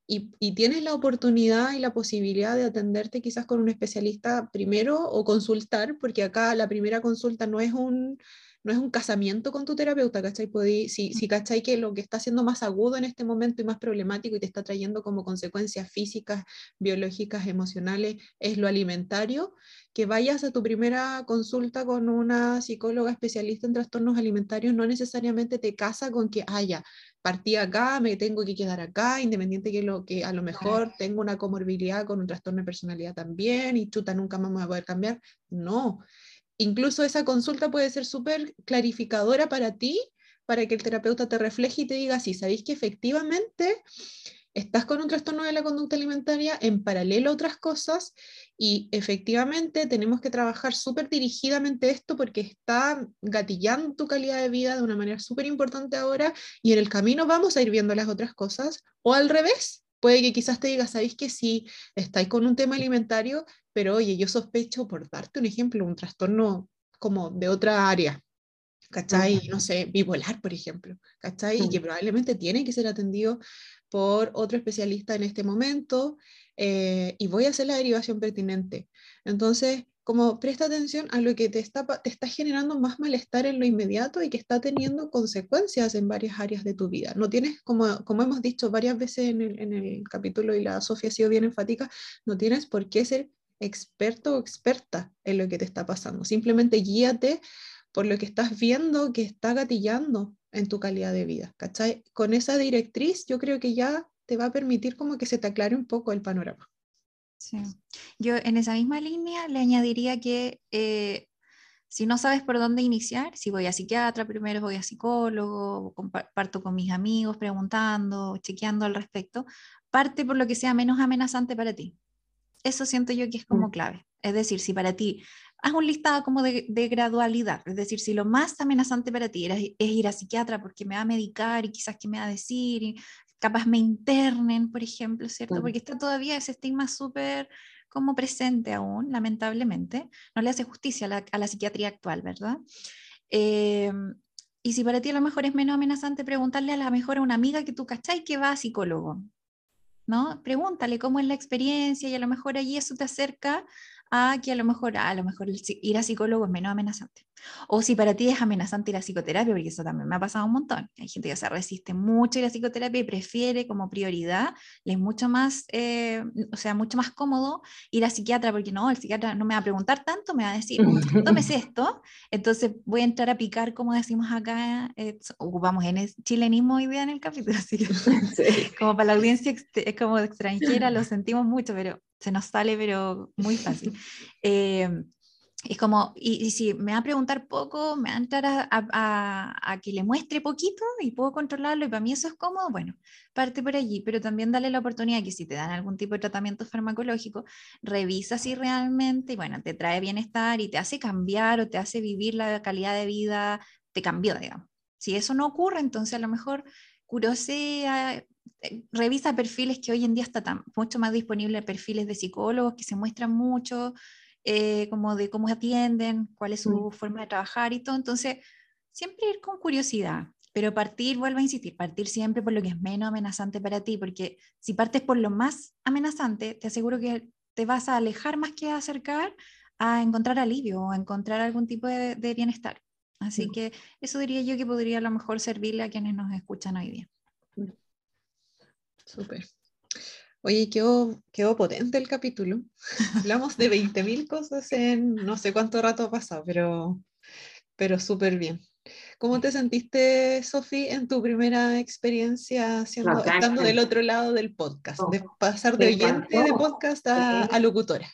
Y, y, tienes la oportunidad y la posibilidad de atenderte quizás con un especialista primero o consultar, porque acá la primera consulta no es un, no es un casamiento con tu terapeuta, ¿cachai? Podí, si, si cachai que lo que está siendo más agudo en este momento y más problemático y te está trayendo como consecuencias físicas, biológicas, emocionales, es lo alimentario, que vayas a tu primera consulta con una psicóloga especialista en trastornos alimentarios no necesariamente te casa con que, haya ah, partí acá, me tengo que quedar acá, independiente que, lo, que a lo mejor tengo una comorbilidad con un trastorno de personalidad también y chuta, nunca más me voy a poder cambiar. No, incluso esa consulta puede ser súper clarificadora para ti, para que el terapeuta te refleje y te diga, si sabéis que efectivamente estás con un trastorno de la conducta alimentaria en paralelo a otras cosas y efectivamente tenemos que trabajar súper dirigidamente esto porque está gatillando tu calidad de vida de una manera súper importante ahora y en el camino vamos a ir viendo las otras cosas o al revés, puede que quizás te diga, ¿sabéis que si estáis con un tema alimentario, pero oye, yo sospecho, por darte un ejemplo, un trastorno como de otra área, ¿cachai? No sé, bipolar, por ejemplo, ¿cachai? Y que probablemente tiene que ser atendido por otro especialista en este momento eh, y voy a hacer la derivación pertinente. Entonces, como presta atención a lo que te está, te está generando más malestar en lo inmediato y que está teniendo consecuencias en varias áreas de tu vida. No tienes, como, como hemos dicho varias veces en el, en el capítulo y la Sofía ha sido bien enfática, no tienes por qué ser experto o experta en lo que te está pasando. Simplemente guíate por lo que estás viendo que está gatillando en tu calidad de vida. ¿cachai? Con esa directriz yo creo que ya te va a permitir como que se te aclare un poco el panorama. Sí. Yo en esa misma línea le añadiría que eh, si no sabes por dónde iniciar, si voy a psiquiatra primero, voy a psicólogo, comparto con mis amigos preguntando, chequeando al respecto, parte por lo que sea menos amenazante para ti. Eso siento yo que es como mm. clave. Es decir, si para ti, haz un listado como de, gradualidad, es decir, si lo más amenazante para ti es, ir a psiquiatra porque me va a medicar y quizás que me va a decir, y capaz me internen, por ejemplo, ¿cierto? Porque está todavía ese estigma súper como presente aún, lamentablemente. No le hace justicia a la, psiquiatría actual, ¿verdad? Em, y si para ti a lo mejor es menos amenazante preguntarle a la mejor a una amiga que tú cachai que va a psicólogo, ¿no? Pregúntale cómo es la experiencia y a lo mejor allí eso te acerca a que a lo mejor, a lo mejor ir a psicólogo es menos amenazante. O si para ti es amenazante ir a psicoterapia, porque eso también me ha pasado un montón. Hay gente que se resiste mucho ir a psicoterapia y prefiere como prioridad, le es mucho más, eh, o sea, mucho más cómodo ir a psiquiatra, porque no, el psiquiatra no me va a preguntar tanto, me va a decir, [LAUGHS] tómese esto, entonces voy a entrar a picar, como decimos acá, eh, ocupamos en el chilenismo hoy día en el capítulo, [LAUGHS] así que como para la audiencia es como extranjera lo sentimos mucho, pero se nos sale, pero muy fácil. [LAUGHS] Eh, es como, y, si me va a preguntar poco, me va a entrar a, a, que le muestre poquito y puedo controlarlo y para mí eso es cómodo, bueno, parte por allí, pero también dale la oportunidad que si te dan algún tipo de tratamiento farmacológico, revisa si realmente, bueno, te trae bienestar y te hace cambiar o te hace vivir la calidad de vida, te cambió, digamos. Si eso no ocurre, entonces a lo mejor curosea, eh, revisa perfiles que hoy en día está mucho más disponible, perfiles de psicólogos que se muestran mucho, eh, como de cómo atienden, cuál es su forma de trabajar y todo. Entonces, siempre ir con curiosidad, pero partir, vuelvo a insistir, partir siempre por lo que es menos amenazante para ti, porque si partes por lo más amenazante, te aseguro que te vas a alejar más que a acercar a encontrar alivio o a encontrar algún tipo de, de bienestar. Así que eso diría yo que podría a lo mejor servirle a quienes nos escuchan hoy día. Súper. Oye, quedó, quedó potente el capítulo. [LAUGHS] Hablamos de [LAUGHS] 20.000 cosas en no sé cuánto rato ha pasado, pero, pero súper bien. ¿Cómo te sentiste, Sofi, en tu primera experiencia siendo, estando del otro lado del podcast? de oh, pasar de oyente de podcast a, locutora.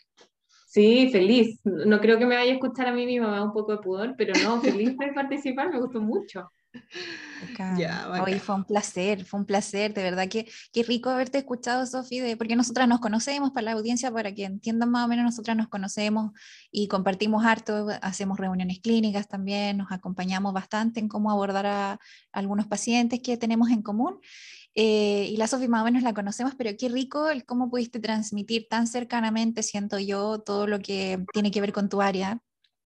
Sí, feliz. No creo que me vaya a escuchar a mí misma, me da un poco de pudor, pero no, feliz de participar, me gustó mucho. Hoy fue un placer, fue un placer, de verdad que qué rico haberte escuchado, Sofi, porque nosotras nos conocemos, para la audiencia, para que entiendan más o menos, nosotras nos conocemos y compartimos harto, hacemos reuniones clínicas también, nos acompañamos bastante en cómo abordar a, algunos pacientes que tenemos en común. Eh, y la Sofi más o menos la conocemos, pero qué rico el cómo pudiste transmitir tan cercanamente, siento yo, todo lo que tiene que ver con tu área,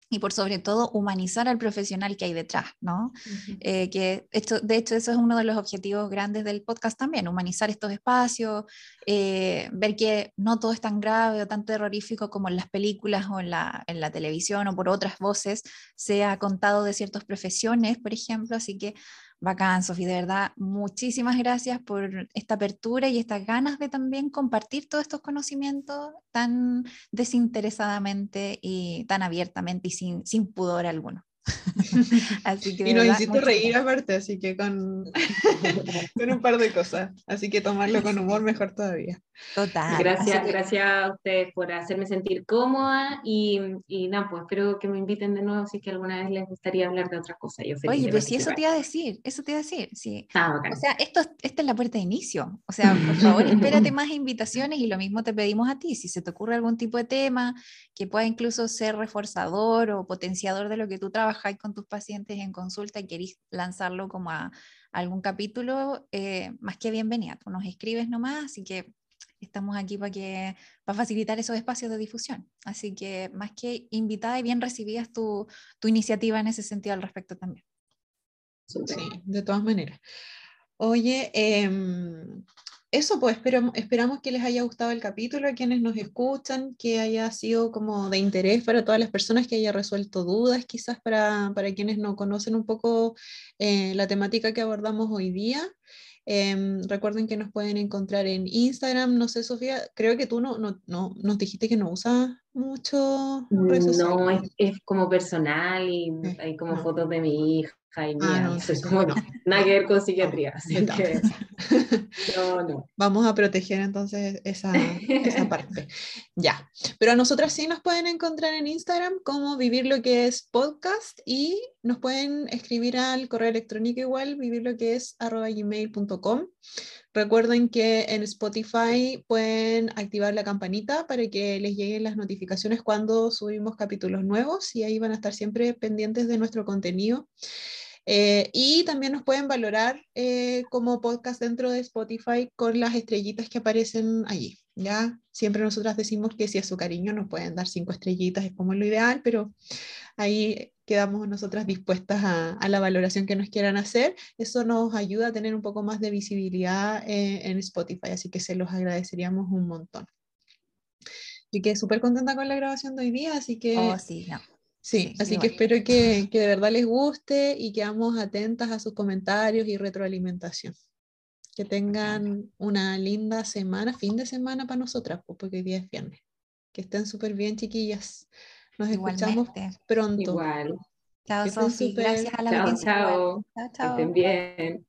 y por sobre todo humanizar al profesional que hay detrás, ¿no? Eh, que esto, de hecho eso es uno de los objetivos grandes del podcast también, humanizar estos espacios, eh, ver que no todo es tan grave o tan terrorífico como en las películas o en la, en la televisión o por otras voces se ha contado de ciertas profesiones, por ejemplo, así que Bacán, Sofía, de verdad, muchísimas gracias por esta apertura y estas ganas de también compartir todos estos conocimientos tan desinteresadamente y tan abiertamente y sin, sin pudor alguno. [LAUGHS] así que y nos hiciste reír aparte, así que con, [LAUGHS] con un par de cosas. Así que tomarlo con humor mejor todavía. Total. Gracias, gracias a ustedes por hacerme sentir cómoda y, y nada, pues espero que me inviten de nuevo si es que alguna vez les gustaría hablar de otra cosa. Yo Oye, pues si eso te iba a decir, eso te iba a decir, sí. Ah, o sea, esto, esta es la puerta de inicio. O sea, por favor, [LAUGHS] espérate más invitaciones y lo mismo te pedimos a ti. Si se te ocurre algún tipo de tema que pueda incluso ser reforzador o potenciador de lo que tú trabajas, trabajáis con tus pacientes en consulta y queréis lanzarlo como a, algún capítulo, eh, más que bienvenida. Tú nos escribes nomás, así que estamos aquí para, que, para facilitar esos espacios de difusión. Así que más que invitada y bien recibidas tu, tu iniciativa en ese sentido al respecto también. Sí, de todas maneras. Oye, eh, eso, pues esperamos que les haya gustado el capítulo, a quienes nos escuchan, que haya sido como de interés para todas las personas, que haya resuelto dudas, quizás para, para quienes no conocen un poco eh, la temática que abordamos hoy día. Em, recuerden que nos pueden encontrar en Instagram. No sé, Sofía, creo que tú no, no, no nos dijiste que no usas mucho. No, es, es, como personal y hay como fotos de mi hija y ah, no, como, [LAUGHS] nada que ver con psiquiatría. Así que, [LAUGHS] no, no. Vamos a proteger entonces esa, esa [LAUGHS] parte. Ya, pero a nosotras sí nos pueden encontrar en Instagram como vivir lo que es podcast y nos pueden escribir al correo electrónico igual, vivir lo que es arroba gmail.com. Recuerden que en Spotify pueden activar la campanita para que les lleguen las notificaciones cuando subimos capítulos nuevos y ahí van a estar siempre pendientes de nuestro contenido. Eh, y también nos pueden valorar eh, como podcast dentro de Spotify con las estrellitas que aparecen allí. ¿ya? Siempre nosotras decimos que si es su cariño nos pueden dar cinco estrellitas, es como lo ideal, pero ahí quedamos nosotras dispuestas a, la valoración que nos quieran hacer. Eso nos ayuda a tener un poco más de visibilidad eh, en Spotify, así que se los agradeceríamos un montón. Y quedé súper contenta con la grabación de hoy día, así que... Oh, sí, no. Sí, así que espero que, que, de verdad les guste y quedamos atentas a sus comentarios y retroalimentación. Que tengan una linda semana, fin de semana para nosotras, porque hoy día es viernes. Que estén súper bien, chiquillas. Nos escuchamos pronto. Igual. Chao, Sofi. Gracias a la chao, chao. Chao, chao. Que estén bien.